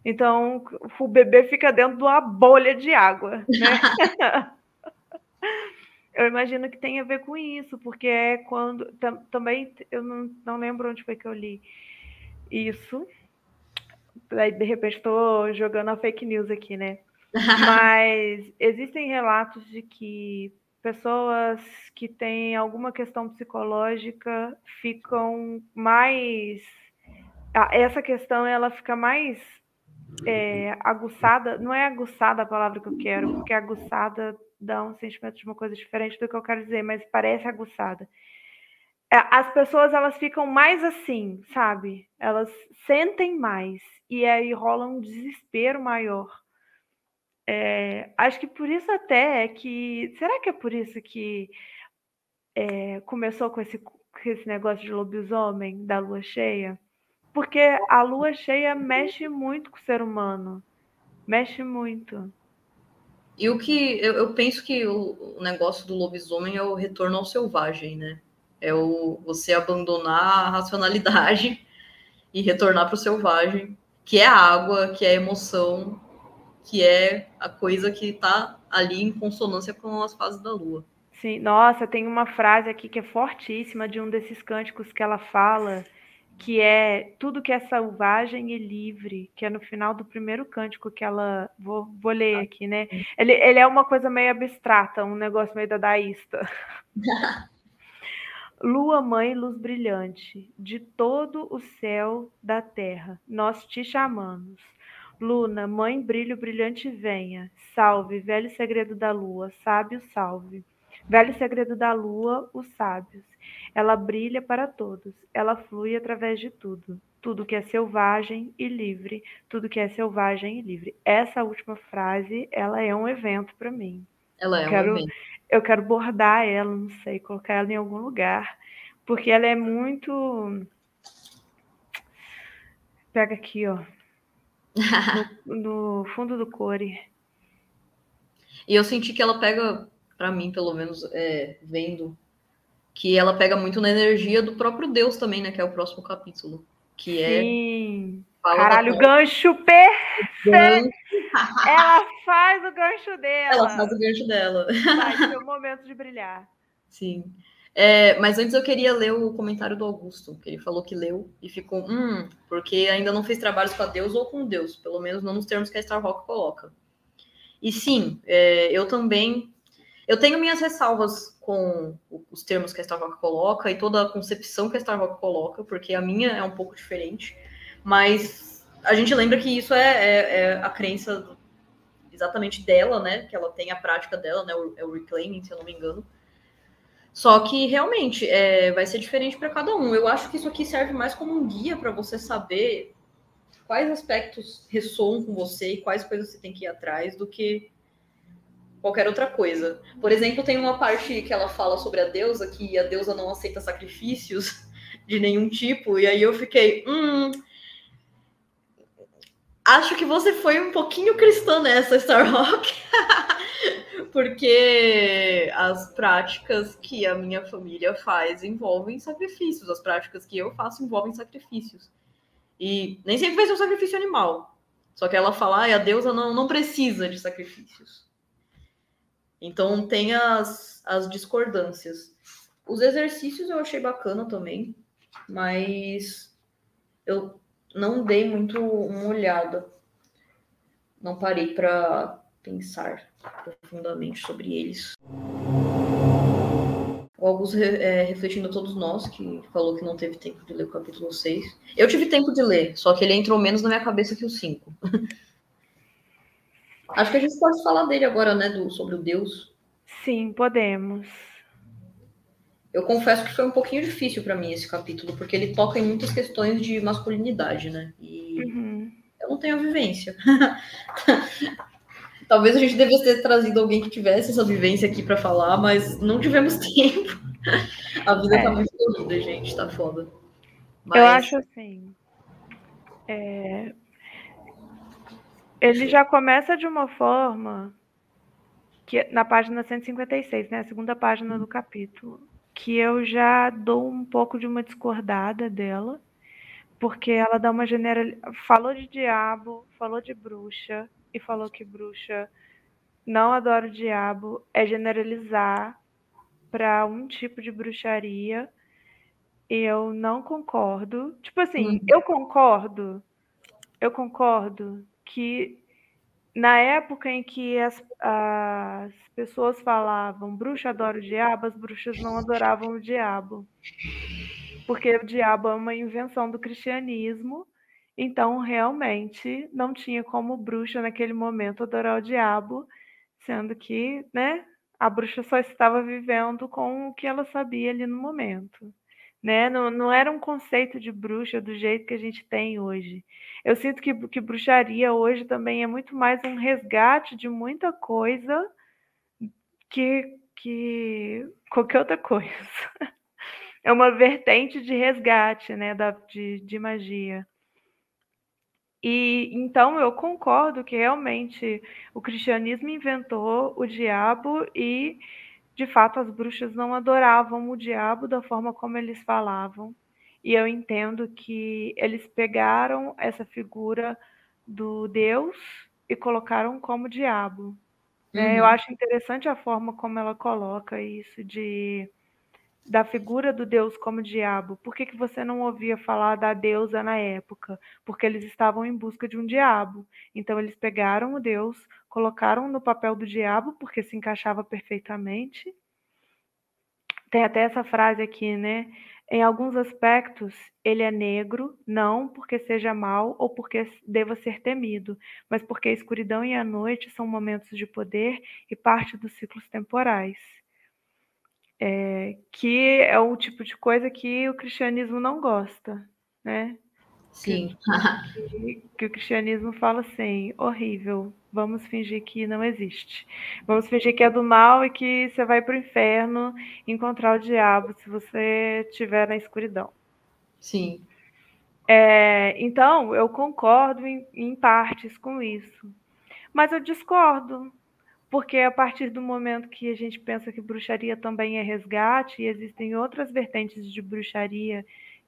Então, o bebê fica dentro de uma bolha de água, né? eu imagino que tem a ver com isso, porque é quando também eu não, não lembro onde foi que eu li isso. Aí, de repente, estou jogando a fake news aqui, né? Mas existem relatos de que pessoas que têm alguma questão psicológica ficam mais. Essa questão ela fica mais é, aguçada. Não é aguçada a palavra que eu quero, porque aguçada dá um sentimento de uma coisa diferente do que eu quero dizer, mas parece aguçada. É, as pessoas elas ficam mais assim, sabe? Elas sentem mais e aí rola um desespero maior é, acho que por isso até é que. Será que é por isso que é, começou com esse, com esse negócio de lobisomem da lua cheia? Porque a lua cheia mexe muito com o ser humano. Mexe muito. E o que eu, eu penso que o, o, negócio do lobisomem é o retorno ao selvagem, né? É o você abandonar a racionalidade e retornar para o selvagem, que é a água, que é a emoção, que é a coisa que está ali em consonância com as fases da lua. Sim, nossa, tem uma frase aqui que é fortíssima de um desses cânticos que ela fala, que é tudo que é selvagem e livre, que é no final do primeiro cântico que ela. Vou, vou ler ah, aqui, né? Ele, ele é uma coisa meio abstrata, um negócio meio dadaísta. Lua mãe, luz brilhante, de todo o céu da terra, nós te chamamos. Luna, mãe, brilho brilhante, venha. Salve, velho segredo da lua, sábio, salve. Velho segredo da lua, os sábios. Ela brilha para todos, ela flui através de tudo. Tudo que é selvagem e livre, tudo que é selvagem e livre. Essa última frase, ela é um evento para mim. Ela é eu quero, um evento. Eu quero bordar ela, não sei, colocar ela em algum lugar, porque ela é muito. Pega aqui, ó. no, no fundo do core. E eu senti que ela pega para mim, pelo menos, é, vendo, que ela pega muito na energia do próprio Deus também, né? Que é o próximo capítulo. Que é Sim. Caralho, gancho perfeito! ela faz o gancho dela. Ela faz o gancho dela. Vai ser o momento de brilhar. Sim. É, mas antes eu queria ler o comentário do Augusto, que ele falou que leu e ficou, hum, porque ainda não fez trabalhos com a Deus ou com Deus, pelo menos não nos termos que a Star Rock coloca. E sim, é, eu também eu tenho minhas ressalvas com os termos que a Starbucks coloca e toda a concepção que a Starbucks coloca, porque a minha é um pouco diferente, mas a gente lembra que isso é, é, é a crença exatamente dela, né? Que ela tem a prática dela, né? O, é o reclaiming, se eu não me engano. Só que realmente é, vai ser diferente para cada um. Eu acho que isso aqui serve mais como um guia para você saber quais aspectos ressoam com você e quais coisas você tem que ir atrás do que qualquer outra coisa. Por exemplo, tem uma parte que ela fala sobre a deusa, que a deusa não aceita sacrifícios de nenhum tipo, e aí eu fiquei, hum. Acho que você foi um pouquinho cristã nessa, Starhawk. Porque as práticas que a minha família faz envolvem sacrifícios, as práticas que eu faço envolvem sacrifícios. E nem sempre vai ser um sacrifício animal. Só que ela fala, ah, a deusa não, não precisa de sacrifícios. Então tem as, as discordâncias. Os exercícios eu achei bacana também, mas eu não dei muito uma olhada. Não parei para pensar profundamente sobre eles. O Augusto é, refletindo a todos nós, que falou que não teve tempo de ler o capítulo 6. Eu tive tempo de ler, só que ele entrou menos na minha cabeça que o 5. Acho que a gente pode falar dele agora, né? Do, sobre o Deus. Sim, podemos. Eu confesso que foi um pouquinho difícil para mim esse capítulo, porque ele toca em muitas questões de masculinidade, né? E uhum. eu não tenho a vivência. Talvez a gente devesse ter trazido alguém que tivesse essa vivência aqui para falar, mas não tivemos tempo. a vida é. tá muito corrida, gente, tá foda. Mas... Eu acho assim. É, ele já começa de uma forma que na página 156, né, a segunda página do capítulo, que eu já dou um pouco de uma discordada dela, porque ela dá uma general falou de diabo, falou de bruxa e falou que bruxa não adora o diabo, é generalizar para um tipo de bruxaria. Eu não concordo. Tipo assim, uhum. eu concordo. Eu concordo que na época em que as, as pessoas falavam bruxa adora o diabo, as bruxas não adoravam o diabo. Porque o diabo é uma invenção do cristianismo, então realmente não tinha como bruxa naquele momento adorar o diabo, sendo que né, a bruxa só estava vivendo com o que ela sabia ali no momento né? Não, não era um conceito de bruxa do jeito que a gente tem hoje. Eu sinto que, que bruxaria hoje também é muito mais um resgate de muita coisa que, que qualquer outra coisa. É uma vertente de resgate, né, da, de, de magia. E então eu concordo que realmente o cristianismo inventou o diabo e de fato as bruxas não adoravam o diabo da forma como eles falavam. e eu entendo que eles pegaram essa figura do Deus e colocaram como diabo. Né? Uhum. Eu acho interessante a forma como ela coloca isso de da figura do Deus como diabo. Por que, que você não ouvia falar da deusa na época? Porque eles estavam em busca de um diabo. Então eles pegaram o Deus, colocaram no papel do diabo, porque se encaixava perfeitamente. Tem até essa frase aqui, né? Em alguns aspectos, ele é negro, não porque seja mal ou porque deva ser temido, mas porque a escuridão e a noite são momentos de poder e parte dos ciclos temporais. É, que é o tipo de coisa que o cristianismo não gosta, né? Sim. Que, que, o cristianismo fala assim, horrível, vamos fingir que não existe. Vamos fingir que é do mal e que você vai para o inferno encontrar o diabo se você estiver na escuridão. Sim. É, então, eu concordo em, em partes com isso. Mas eu discordo, porque a partir do momento que a gente pensa que bruxaria também é resgate, e existem outras vertentes de bruxaria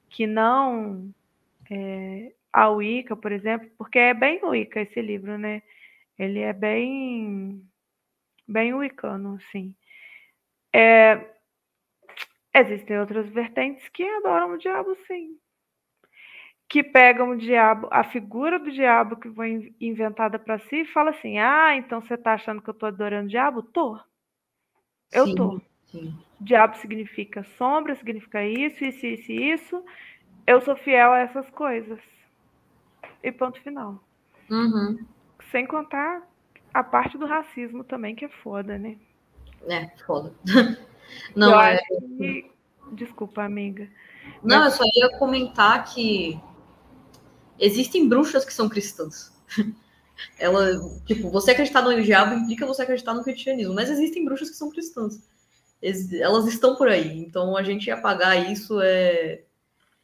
que não é, a Wicca, por exemplo, porque é bem Wicca esse livro, né? Ele é bem, bem wicano, sim. É, existem outras vertentes que adoram o diabo, sim. Que pegam o diabo, a figura do diabo que foi inventada para si e fala assim: Ah, então você está achando que eu estou adorando o diabo? Tô. Eu sim, tô. Sim. Diabo significa sombra, significa isso, isso, isso, isso. Eu sou fiel a essas coisas. E ponto final. Uhum. Sem contar a parte do racismo também, que é foda, né? É, foda. Não, eu é... Que... Desculpa, amiga. Não, Mas... eu só ia comentar que existem bruxas que são cristãs. Ela, tipo, você acreditar no diabo implica você acreditar no cristianismo, mas existem bruxas que são cristãs. Elas estão por aí, então a gente apagar isso é.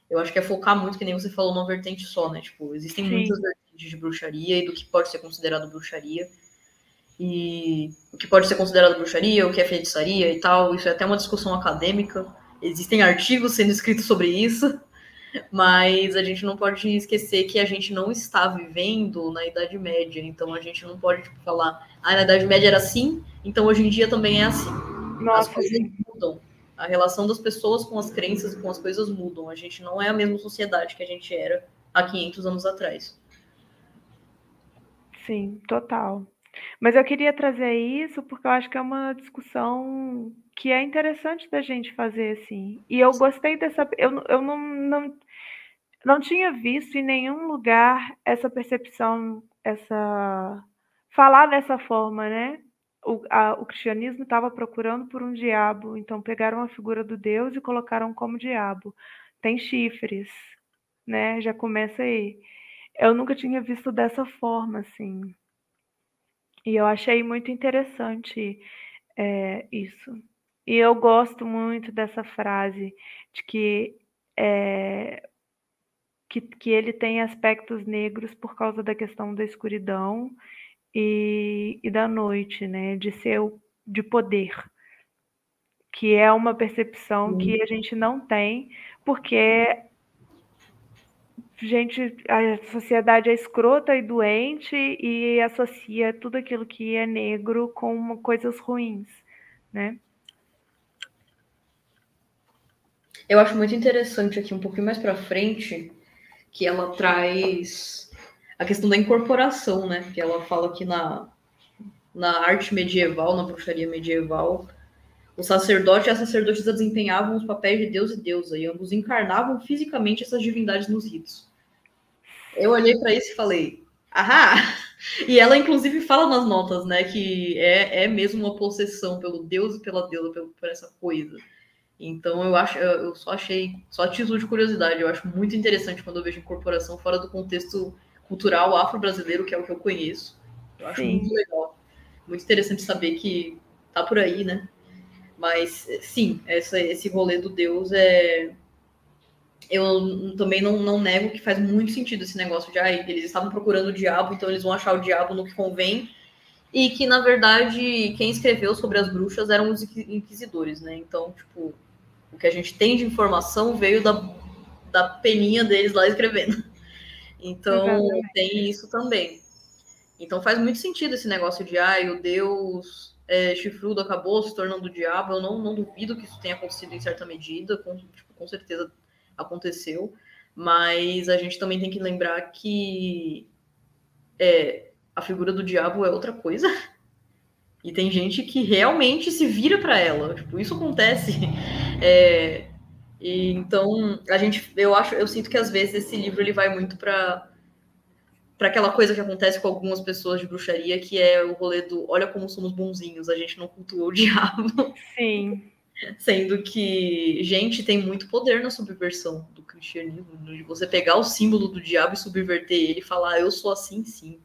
Eu acho que é focar muito, que nem você falou, numa vertente só, né? Tipo, existem Sim. muitas vertentes de bruxaria e do que pode ser considerado bruxaria. E o que pode ser considerado bruxaria, o que é feitiçaria e tal, isso é até uma discussão acadêmica. Existem artigos sendo escritos sobre isso, mas a gente não pode esquecer que a gente não está vivendo na Idade Média, então a gente não pode tipo, falar, ah, na Idade Média era assim, então hoje em dia também é assim. Nossa, as coisas mudam. A relação das pessoas com as crenças e com as coisas mudam. A gente não é a mesma sociedade que a gente era há 500 anos atrás. Sim, total. Mas eu queria trazer isso porque eu acho que é uma discussão que é interessante da gente fazer assim. E eu gostei dessa. Eu, eu não, não, não tinha visto em nenhum lugar essa percepção, essa. falar dessa forma, né? O, a, o cristianismo estava procurando por um diabo, então pegaram a figura do Deus e colocaram como diabo. Tem chifres, né? Já começa aí eu nunca tinha visto dessa forma, assim. E eu achei muito interessante é, isso. E eu gosto muito dessa frase de que, é, que, que ele tem aspectos negros por causa da questão da escuridão e, e da noite, né? De ser de poder, que é uma percepção que a gente não tem, porque gente, a sociedade é escrota e doente e associa tudo aquilo que é negro com coisas ruins, né? Eu acho muito interessante aqui um pouquinho mais para frente que ela traz a questão da incorporação, né? Que ela fala que na na arte medieval, na bruxaria medieval, o sacerdote e a sacerdotisa desempenhavam os papéis de Deus e deusa, e ambos encarnavam fisicamente essas divindades nos ritos. Eu olhei para isso e falei, ahá! E ela, inclusive, fala nas notas, né, que é, é mesmo uma possessão pelo Deus e pela deusa, por, por essa coisa. Então eu acho, eu só achei, só título de curiosidade, eu acho muito interessante quando eu vejo incorporação fora do contexto cultural afro-brasileiro, que é o que eu conheço. Eu acho sim. muito legal. Muito interessante saber que tá por aí, né? Mas sim, essa, esse rolê do Deus é, eu também não, não nego que faz muito sentido esse negócio de ah, eles estavam procurando o diabo, então eles vão achar o diabo no que convém. E que, na verdade, quem escreveu sobre as bruxas eram os inquisidores, né? Então, tipo, o que a gente tem de informação veio da, da peninha deles lá escrevendo. Então, Exatamente. tem isso também. Então, faz muito sentido esse negócio de, ai, o Deus é, chifrudo acabou se tornando o diabo. Eu não, não duvido que isso tenha acontecido em certa medida, com, tipo, com certeza aconteceu. Mas a gente também tem que lembrar que é, a figura do diabo é outra coisa. E tem gente que realmente se vira para ela. Tipo, isso acontece. É, e, então, a gente, eu acho, eu sinto que às vezes esse livro ele vai muito para para aquela coisa que acontece com algumas pessoas de bruxaria, que é o rolê do olha como somos bonzinhos, a gente não cultuou o diabo. Sim. Sendo que, gente, tem muito poder na subversão do cristianismo, de você pegar o símbolo do diabo e subverter ele e falar, eu sou assim, sim.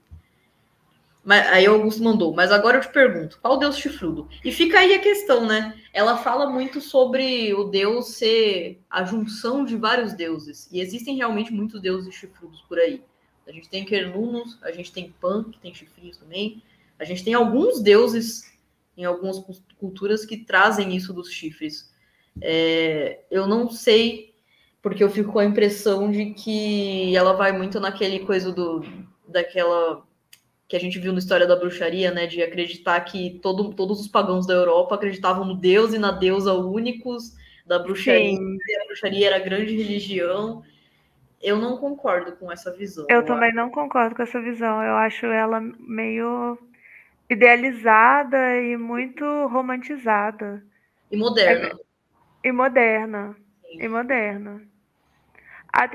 Mas, aí Augusto mandou, mas agora eu te pergunto, qual Deus chifrudo? E fica aí a questão, né? Ela fala muito sobre o Deus ser a junção de vários deuses. E existem realmente muitos deuses chifrudos por aí. A gente tem Quernunos, a gente tem Pan, que tem chifrinhos também. A gente tem alguns deuses em algumas culturas que trazem isso dos chifres. É, eu não sei, porque eu fico com a impressão de que ela vai muito naquele coisa do daquela que a gente viu na história da bruxaria, né, de acreditar que todo, todos os pagãos da Europa acreditavam no Deus e na deusa únicos da bruxaria, Sim. e a bruxaria era a grande religião. Eu não concordo com essa visão. Eu, eu também acho. não concordo com essa visão. Eu acho ela meio idealizada e muito romantizada. E moderna. É, e moderna. Sim. E moderna.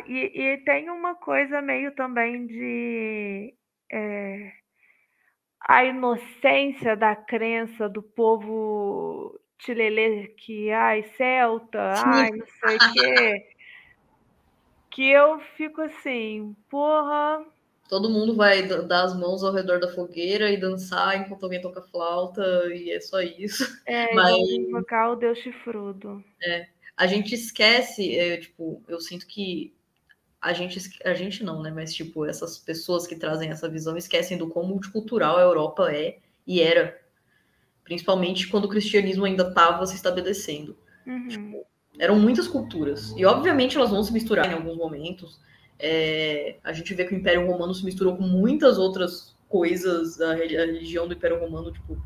E, e, tem uma coisa meio também de é, a inocência da crença do povo chilelê que, ai, celta, ai, não sei o quê. Que eu fico assim, porra. Todo mundo vai dar as mãos ao redor da fogueira e dançar enquanto alguém toca flauta, e é só isso. É, Mas... invocar o Deus chifrudo. É. A gente esquece, é, tipo, eu sinto que a gente, a gente não, né? Mas, tipo, essas pessoas que trazem essa visão esquecem do quão multicultural a Europa é e era. Principalmente quando o cristianismo ainda estava se estabelecendo. Uhum. Tipo, eram muitas culturas. E, obviamente, elas vão se misturar em alguns momentos. É, a gente vê que o Império Romano se misturou com muitas outras coisas. A, religião do Império Romano, tipo,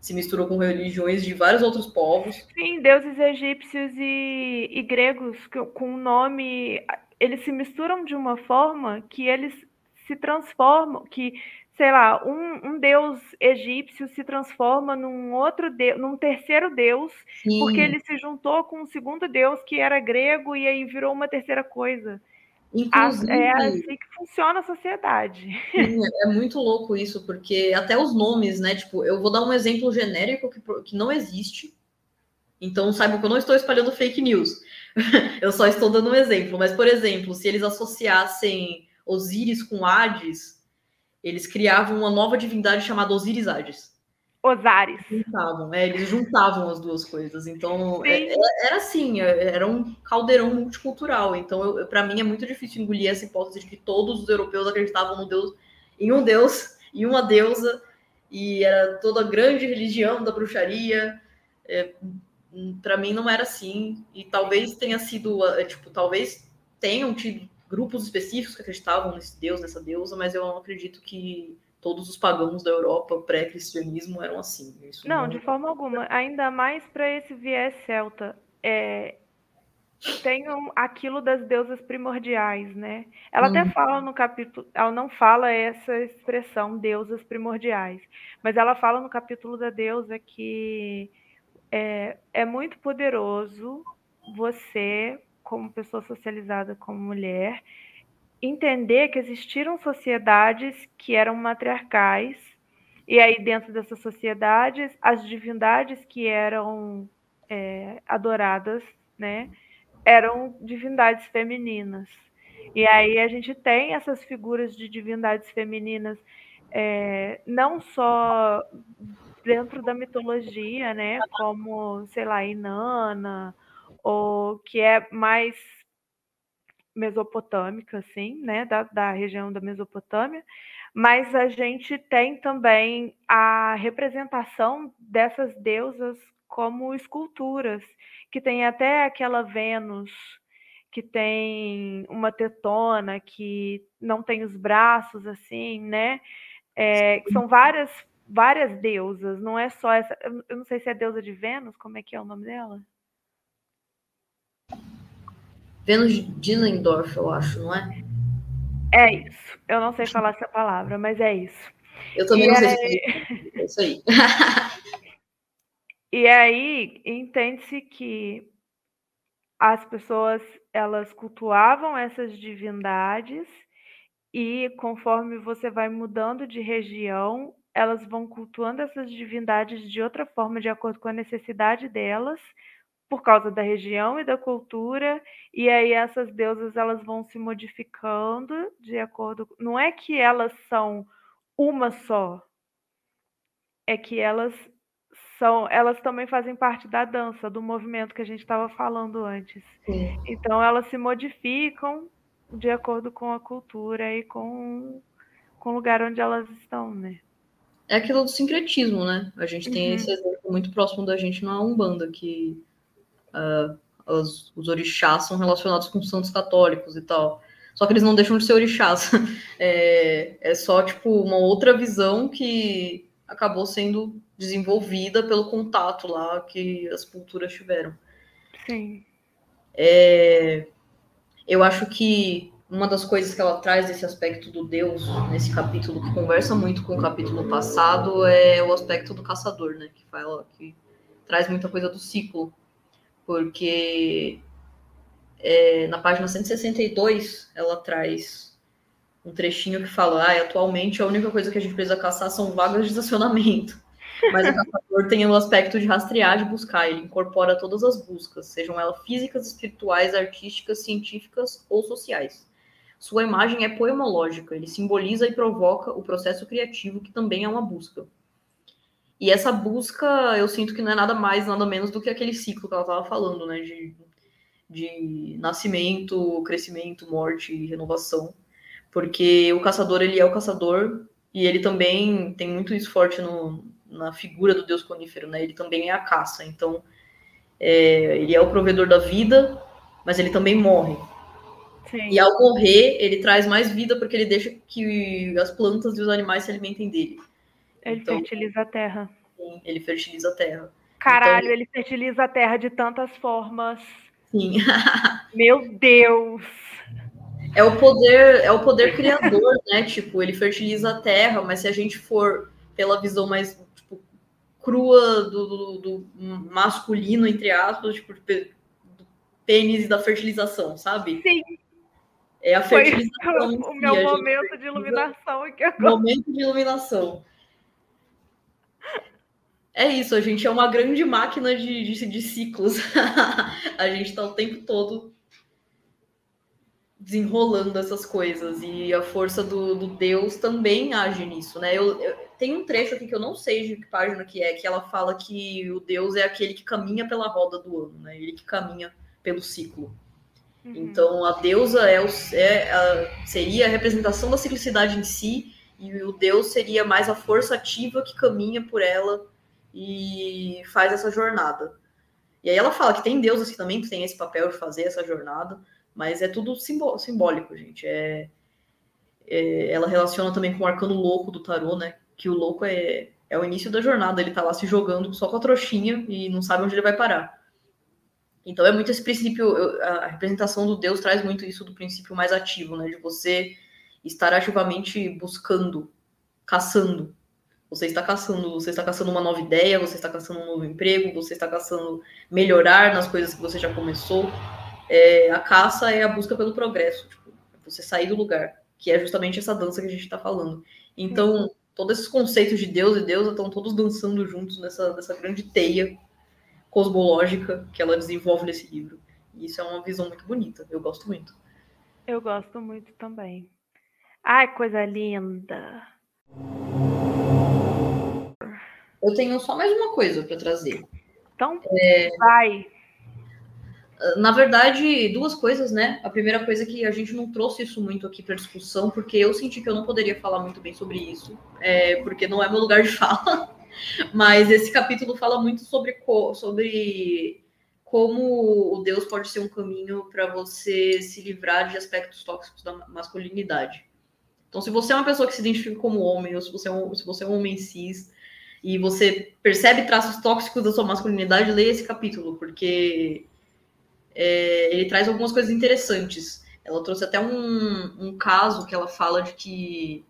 se misturou com religiões de vários outros povos. Sim, deuses egípcios e, e gregos com nome eles se misturam de uma forma que eles se transformam, que, sei lá, um, um deus egípcio se transforma num outro deus, num terceiro deus, Sim. porque ele se juntou com um segundo deus que era grego e aí virou uma terceira coisa. Inclusive, é assim que funciona a sociedade. Sim, é muito louco isso, porque até os nomes, né? Tipo, eu vou dar um exemplo genérico que, que não existe. Então, saibam que eu não estou espalhando fake news. eu só estou dando um exemplo, mas, por exemplo, se eles associassem Osíris com Hades, eles criavam uma nova divindade chamada Osiris Hades. Osares. Juntavam, é, eles juntavam as duas coisas. Então, é, era assim, é, era um caldeirão multicultural. Então, para mim, é muito difícil engolir essa hipótese de que todos os europeus acreditavam no Deus, em um Deus e uma deusa, e era toda a grande religião da bruxaria. É, para mim não era assim e talvez tenha sido eh, tipo talvez tenham tido grupos específicos que acreditavam nesse deus nessa deusa mas eu não acredito que todos os pagãos da Europa pré-cristianismo eram assim não, não de forma alguma ainda mais para esse viés celta é tem um, aquilo das deusas primordiais, né? Ela hum. até uhum. fala no capítulo, ela não fala essa expressão deusas primordiais, mas ela fala no capítulo da deusa que é, é muito poderoso você, como pessoa socializada como mulher, entender que existiram sociedades que eram matriarcais, e aí dentro dessas sociedades, as divindades que eram é, adoradas, né, eram divindades femininas. E aí a gente tem essas figuras de divindades femininas, é, não só dentro da mitologia, né? Como, sei lá, Inanna, ou que é mais mesopotâmica, assim, né? Da, da região da Mesopotâmia. Mas a gente tem também a representação dessas deusas como esculturas, que tem até aquela Vênus que tem uma tetona, que não tem os braços assim, né? É, são várias várias deusas, não é só essa. Eu não sei se é deusa de Vênus, como é que é o nome dela? Vênus de Dillendorf, eu acho, não é? É isso. Eu não sei falar essa palavra, mas é isso. Eu também e não sei se é isso aí. e aí entende-se que as pessoas elas cultuavam essas divindades e conforme você vai mudando de região, elas vão cultuando essas divindades de outra forma, de acordo com a necessidade delas, por causa da região e da cultura, e aí essas deusas elas vão se modificando de acordo. Não é que elas são uma só, é que elas são, elas também fazem parte da dança, do movimento que a gente estava falando antes. Sim. Então elas se modificam de acordo com a cultura e com, com o lugar onde elas estão, né? É aquilo do sincretismo, né? A gente tem uhum. esse exemplo muito próximo da gente na Umbanda, que uh, os, os, orixás são relacionados com santos católicos e tal. Só que eles não deixam de ser orixás. É, é só, tipo, uma outra visão que acabou sendo desenvolvida pelo contato lá que as culturas tiveram. Sim. É, eu acho que uma das coisas que ela traz desse aspecto do Deus, nesse capítulo, que conversa muito com o capítulo passado, é o aspecto do caçador, né? Que fala que traz muita coisa do ciclo. Porque é, na página 162 ela traz um trechinho que fala: ah, atualmente a única coisa que a gente precisa caçar são vagas de estacionamento. Mas o caçador tem o aspecto de rastrear, de buscar. Ele incorpora todas as buscas, sejam elas físicas, espirituais, artísticas, científicas ou sociais. Sua imagem é poemológica, ele simboliza e provoca o processo criativo, que também é uma busca. E essa busca, eu sinto que não é nada mais, nada menos do que aquele ciclo que ela estava falando, né? De, de nascimento, crescimento, morte e renovação. Porque o caçador, ele é o caçador, e ele também tem muito isso forte no, na figura do deus conífero, né? Ele também é a caça. Então, é, ele é o provedor da vida, mas ele também morre. Sim. E ao morrer, ele traz mais vida porque ele deixa que as plantas e os animais se alimentem dele. Ele então, fertiliza a terra. Sim, ele fertiliza a terra. Caralho, então, ele fertiliza a terra de tantas formas. Sim. Meu Deus! É o poder, é o poder criador, né? Tipo, ele fertiliza a terra, mas se a gente for pela visão mais tipo, crua do, do, do, masculino, entre aspas, tipo, do pênis e da fertilização, sabe? Sim. É a fertilização. Foi o meu si, momento de iluminação aqui agora. Momento de iluminação. É isso, a gente é uma grande máquina de, de, de ciclos. a gente está o tempo todo desenrolando essas coisas. E a força do, do Deus também age nisso, né? Eu, eu, tem um trecho aqui que eu não sei de que página que é, que ela fala que o Deus é aquele que caminha pela roda do ano, né? Ele que caminha pelo ciclo. Uhum. Então, a deusa é, o, é a, seria a representação da ciclicidade em si, e o deus seria mais a força ativa que caminha por ela e faz essa jornada. E aí ela fala que tem deuses que também têm esse papel de fazer essa jornada, mas é tudo simbólico, gente. É, é, ela relaciona também com o arcano louco do tarô, né? Que o louco é, é o início da jornada, ele tá lá se jogando só com a trouxinha e não sabe onde ele vai parar. Então é muito esse princípio, a representação do Deus traz muito isso do princípio mais ativo, né? De você estar ativamente buscando, caçando. Você está caçando, você está caçando uma nova ideia, você está caçando um novo emprego, você está caçando melhorar nas coisas que você já começou. É, a caça é a busca pelo progresso, tipo, você sair do lugar, que é justamente essa dança que a gente está falando. Então, todos esses conceitos de Deus e Deus estão todos dançando juntos nessa, nessa grande teia cosmológica que ela desenvolve nesse livro. E isso é uma visão muito bonita, eu gosto muito. Eu gosto muito também. Ai, coisa linda. Eu tenho só mais uma coisa para trazer. Então, é... vai. Na verdade, duas coisas, né? A primeira coisa é que a gente não trouxe isso muito aqui para discussão, porque eu senti que eu não poderia falar muito bem sobre isso, é, porque não é meu lugar de fala. Mas esse capítulo fala muito sobre, co sobre como o Deus pode ser um caminho para você se livrar de aspectos tóxicos da masculinidade. Então, se você é uma pessoa que se identifica como homem, ou se você é um, se você é um homem cis, e você percebe traços tóxicos da sua masculinidade, leia esse capítulo, porque é, ele traz algumas coisas interessantes. Ela trouxe até um, um caso que ela fala de que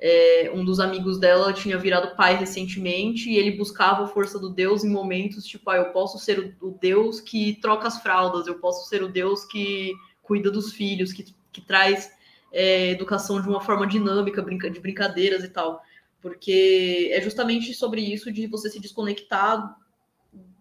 é, um dos amigos dela tinha virado pai recentemente e ele buscava a força do Deus em momentos tipo, ah, eu posso ser o, Deus que troca as fraldas, eu posso ser o Deus que cuida dos filhos, que, que traz é, educação de uma forma dinâmica, brinca, de brincadeiras e tal. Porque é justamente sobre isso de você se desconectar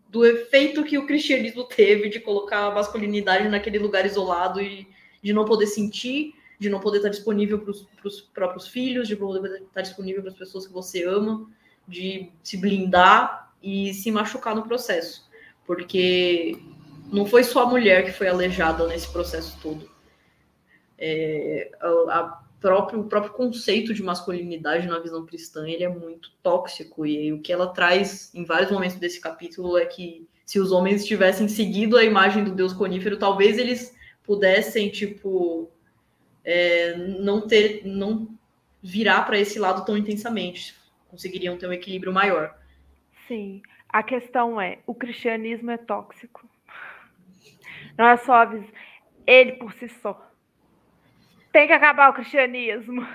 do efeito que o cristianismo teve de colocar a masculinidade naquele lugar isolado e de não poder sentir de não poder estar disponível para os próprios filhos, de poder estar disponível para as pessoas que você ama, de se blindar e se machucar no processo. Porque não foi só a mulher que foi aleijada nesse processo todo. É, a, a próprio, o próprio conceito de masculinidade na visão cristã ele é muito tóxico e o que ela traz em vários momentos desse capítulo é que se os homens tivessem seguido a imagem do Deus conífero, talvez eles pudessem tipo é, não ter, não virar para esse lado tão intensamente, conseguiriam ter um equilíbrio maior. Sim, a questão é, o cristianismo é tóxico. Não é só ele por si só. Tem que acabar o cristianismo.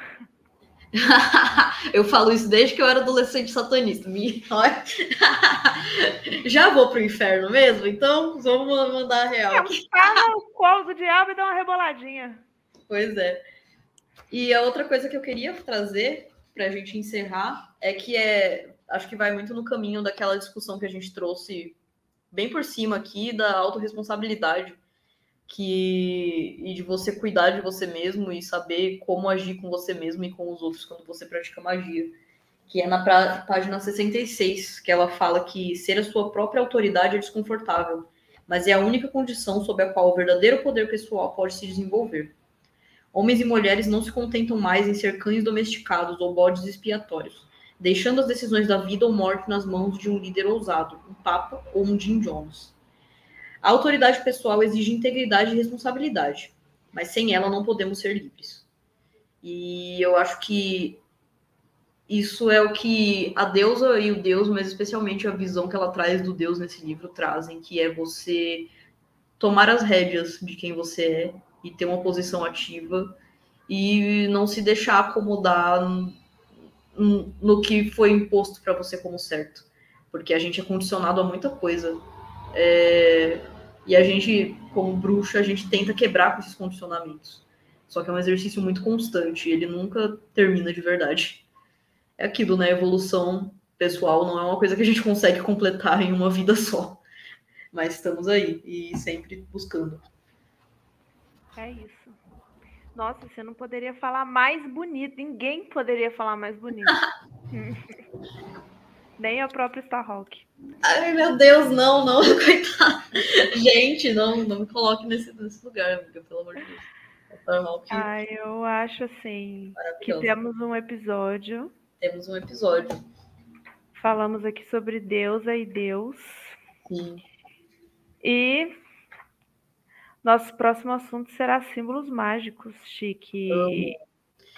eu falo isso desde que eu era adolescente satanista. Me... Já vou pro inferno mesmo, então vamos mandar a real. É, tá no colo do diabo e dá uma reboladinha. Pois é. E a outra coisa que eu queria trazer para a gente encerrar é que é, acho que vai muito no caminho daquela discussão que a gente trouxe bem por cima aqui da autorresponsabilidade que e de você cuidar de você mesmo e saber como agir com você mesmo e com os outros quando você pratica magia. Que é na pra, página 66, que ela fala que ser a sua própria autoridade é desconfortável, mas é a única condição sob a qual o verdadeiro poder pessoal pode se desenvolver. Homens e mulheres não se contentam mais em ser cães domesticados ou bodes expiatórios, deixando as decisões da vida ou morte nas mãos de um líder ousado, um Papa ou um Jim Jones. A autoridade pessoal exige integridade e responsabilidade, mas sem ela não podemos ser livres. E eu acho que isso é o que a deusa e o deus, mas especialmente a visão que ela traz do deus nesse livro trazem, que é você tomar as rédeas de quem você é e ter uma posição ativa e não se deixar acomodar no, que foi imposto para você como certo, porque a gente é condicionado a muita coisa é, e a gente, como bruxa, a gente tenta quebrar com esses condicionamentos. Só que é um exercício muito constante, ele nunca termina de verdade. É aquilo, né? Evolução pessoal não é uma coisa que a gente consegue completar em uma vida só. Mas estamos aí e sempre buscando. É isso. Nossa, você não poderia falar mais bonito. Ninguém poderia falar mais bonito. Nem a própria Starhawk. Ai, meu Deus, não, não, coitado. Gente, não, não me coloque nesse, nesse lugar, amiga, pelo amor de Deus. Starhawk. Ah, eu acho assim que temos um episódio. Temos um episódio. Falamos aqui sobre deusa e Deus. Sim. E nosso próximo assunto será símbolos mágicos, Chique.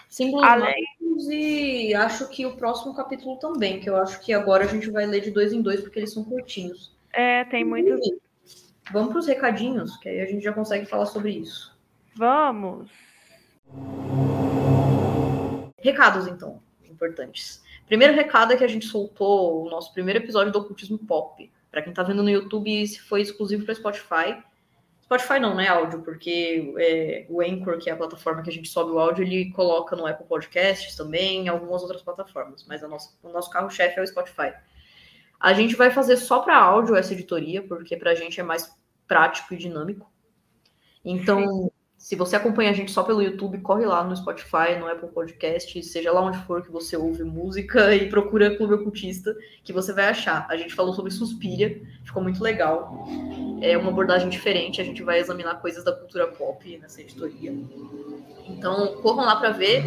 Símbolos Além... mágicos e acho que o próximo capítulo também, que eu acho que agora a gente vai ler de dois em dois, porque eles são curtinhos. É, tem muitos. Vamos para os recadinhos, que aí a gente já consegue falar sobre isso. Vamos! Recados, então, importantes. Primeiro recado é que a gente soltou o nosso primeiro episódio do Ocultismo Pop. Para quem está vendo no YouTube, esse foi exclusivo para Spotify. Spotify não, né, áudio, porque é, o Anchor, que é a plataforma que a gente sobe o áudio, ele coloca no Apple Podcasts também, em algumas outras plataformas, mas nossa, o nosso carro-chefe é o Spotify. A gente vai fazer só para áudio essa editoria, porque para a gente é mais prático e dinâmico. Então, se você acompanha a gente só pelo YouTube, corre lá no Spotify, no Apple Podcast, seja lá onde for que você ouve música e procura Clube Ocultista, que você vai achar. A gente falou sobre Suspiria, ficou muito legal. É uma abordagem diferente, a gente vai examinar coisas da cultura pop nessa editoria. Então, corram lá para ver,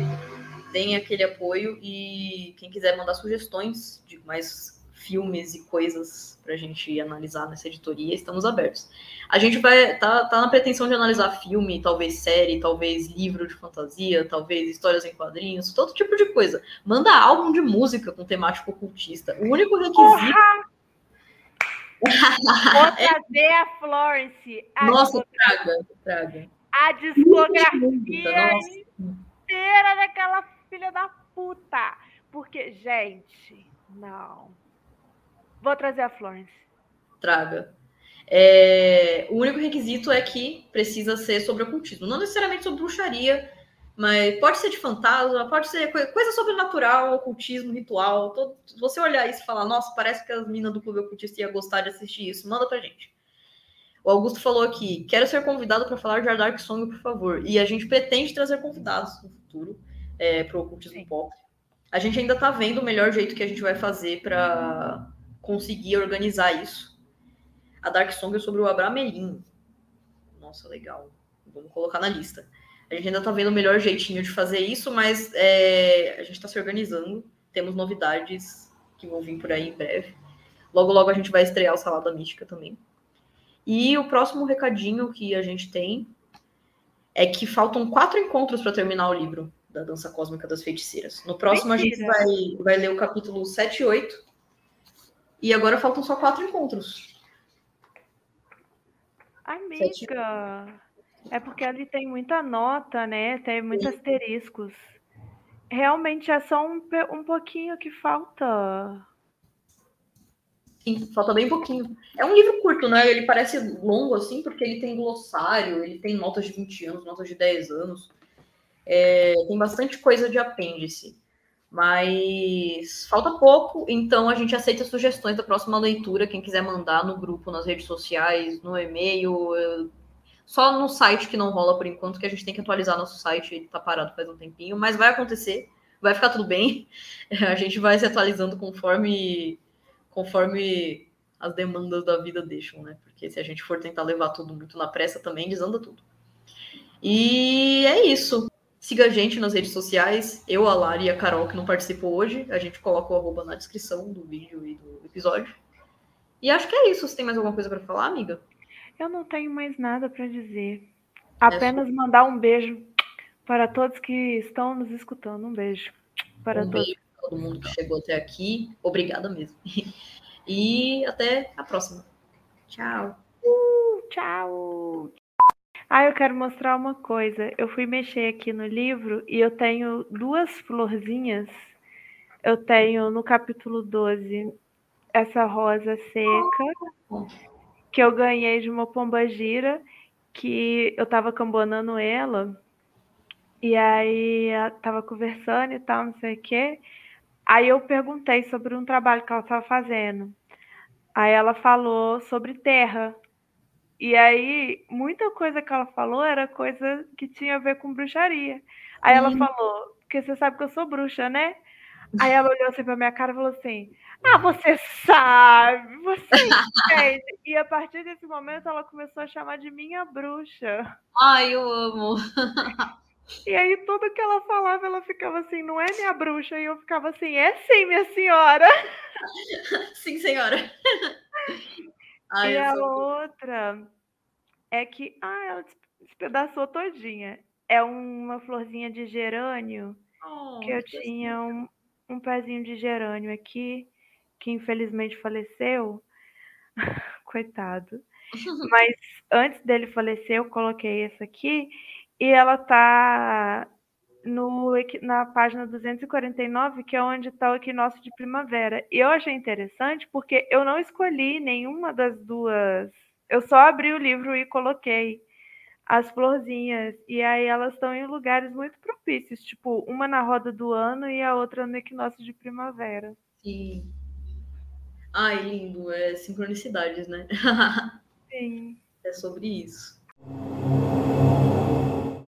deem aquele apoio e quem quiser mandar sugestões de mais filmes e coisas para a gente analisar nessa editoria, estamos abertos. A gente vai tá, tá na pretensão de analisar filme, talvez série, talvez livro de fantasia, talvez histórias em quadrinhos, todo tipo de coisa. Manda álbum de música com temático ocultista. O único requisito. Vou trazer a Florence. A Nossa, traga, traga. A discografia inteira daquela filha da puta. Porque, gente, não. Vou trazer a Florence. Traga. É, o único requisito é que precisa ser sobre ocultismo. Não necessariamente sobre bruxaria, mas pode ser de fantasma, pode ser coisa, coisa sobrenatural, ocultismo, ritual. Todo, se você olhar isso e falar, nossa, parece que as minas do clube ocultista iam gostar de assistir isso, manda pra gente. O Augusto falou aqui: quero ser convidado para falar de Dark Song, por favor. E a gente pretende trazer convidados no futuro é, para o ocultismo pop. A gente ainda está vendo o melhor jeito que a gente vai fazer para conseguir organizar isso. A Dark Song é sobre o Abramelin. Nossa, legal. Vamos colocar na lista. A gente ainda está vendo o melhor jeitinho de fazer isso, mas é, a gente está se organizando. Temos novidades que vão vir por aí em breve. Logo, logo a gente vai estrear o Salada Mística também. E o próximo recadinho que a gente tem é que faltam quatro encontros para terminar o livro da Dança Cósmica das Feiticeiras. No próximo Mentira. a gente vai, vai ler o capítulo 7 e 8. E agora faltam só quatro encontros. Amiga, é porque ali tem muita nota, né? Tem muitos Sim. asteriscos. Realmente é só um, um pouquinho que falta. Sim, falta bem pouquinho. É um livro curto, né? Ele parece longo, assim, porque ele tem glossário, ele tem notas de 20 anos, notas de 10 anos. É, tem bastante coisa de apêndice, mas falta pouco, então a gente aceita sugestões da próxima leitura. Quem quiser mandar no grupo, nas redes sociais, no e-mail, só no site que não rola por enquanto, que a gente tem que atualizar nosso site, ele tá parado faz um tempinho, mas vai acontecer, vai ficar tudo bem. A gente vai se atualizando conforme conforme as demandas da vida deixam, né? Porque se a gente for tentar levar tudo muito na pressa também desanda tudo. E é isso. Siga a gente nas redes sociais. Eu, a Lari e a Carol, que não participou hoje. A gente coloca o arroba na descrição do vídeo e do episódio. E acho que é isso. Você tem mais alguma coisa para falar, amiga? Eu não tenho mais nada para dizer. Apenas é mandar um beijo para todos que estão nos escutando. Um beijo para um todos. Beijo para todo mundo que chegou até aqui. Obrigada mesmo. E até a próxima. Tchau. Uh, tchau. Ah, eu quero mostrar uma coisa. Eu fui mexer aqui no livro e eu tenho duas florzinhas. Eu tenho no capítulo 12 essa rosa seca que eu ganhei de uma pombagira que eu tava cambonando ela. E aí tava conversando e tal, não sei o quê. Aí eu perguntei sobre um trabalho que ela estava fazendo. Aí ela falou sobre terra. E aí, muita coisa que ela falou era coisa que tinha a ver com bruxaria. Aí ela falou, porque você sabe que eu sou bruxa, né? Aí ela olhou assim pra minha cara e falou assim: Ah, você sabe, você entende. e a partir desse momento ela começou a chamar de minha bruxa. Ai, eu amo. E aí tudo que ela falava, ela ficava assim, não é minha bruxa? E eu ficava assim, é sim, minha senhora. Sim, senhora. Ai, e a sou... outra é que. Ah, ela despedaçou todinha. É uma florzinha de gerânio. Oh, que eu que tinha um, um pezinho de gerânio aqui, que infelizmente faleceu. Coitado. Mas antes dele falecer, eu coloquei essa aqui e ela tá no, na página 249, que é onde está o equinócio de primavera. E eu achei interessante porque eu não escolhi nenhuma das duas. Eu só abri o livro e coloquei as florzinhas. E aí elas estão em lugares muito propícios, tipo, uma na roda do ano e a outra no equinócio de primavera. Sim. Ai, lindo. É sincronicidades, né? Sim. É sobre isso.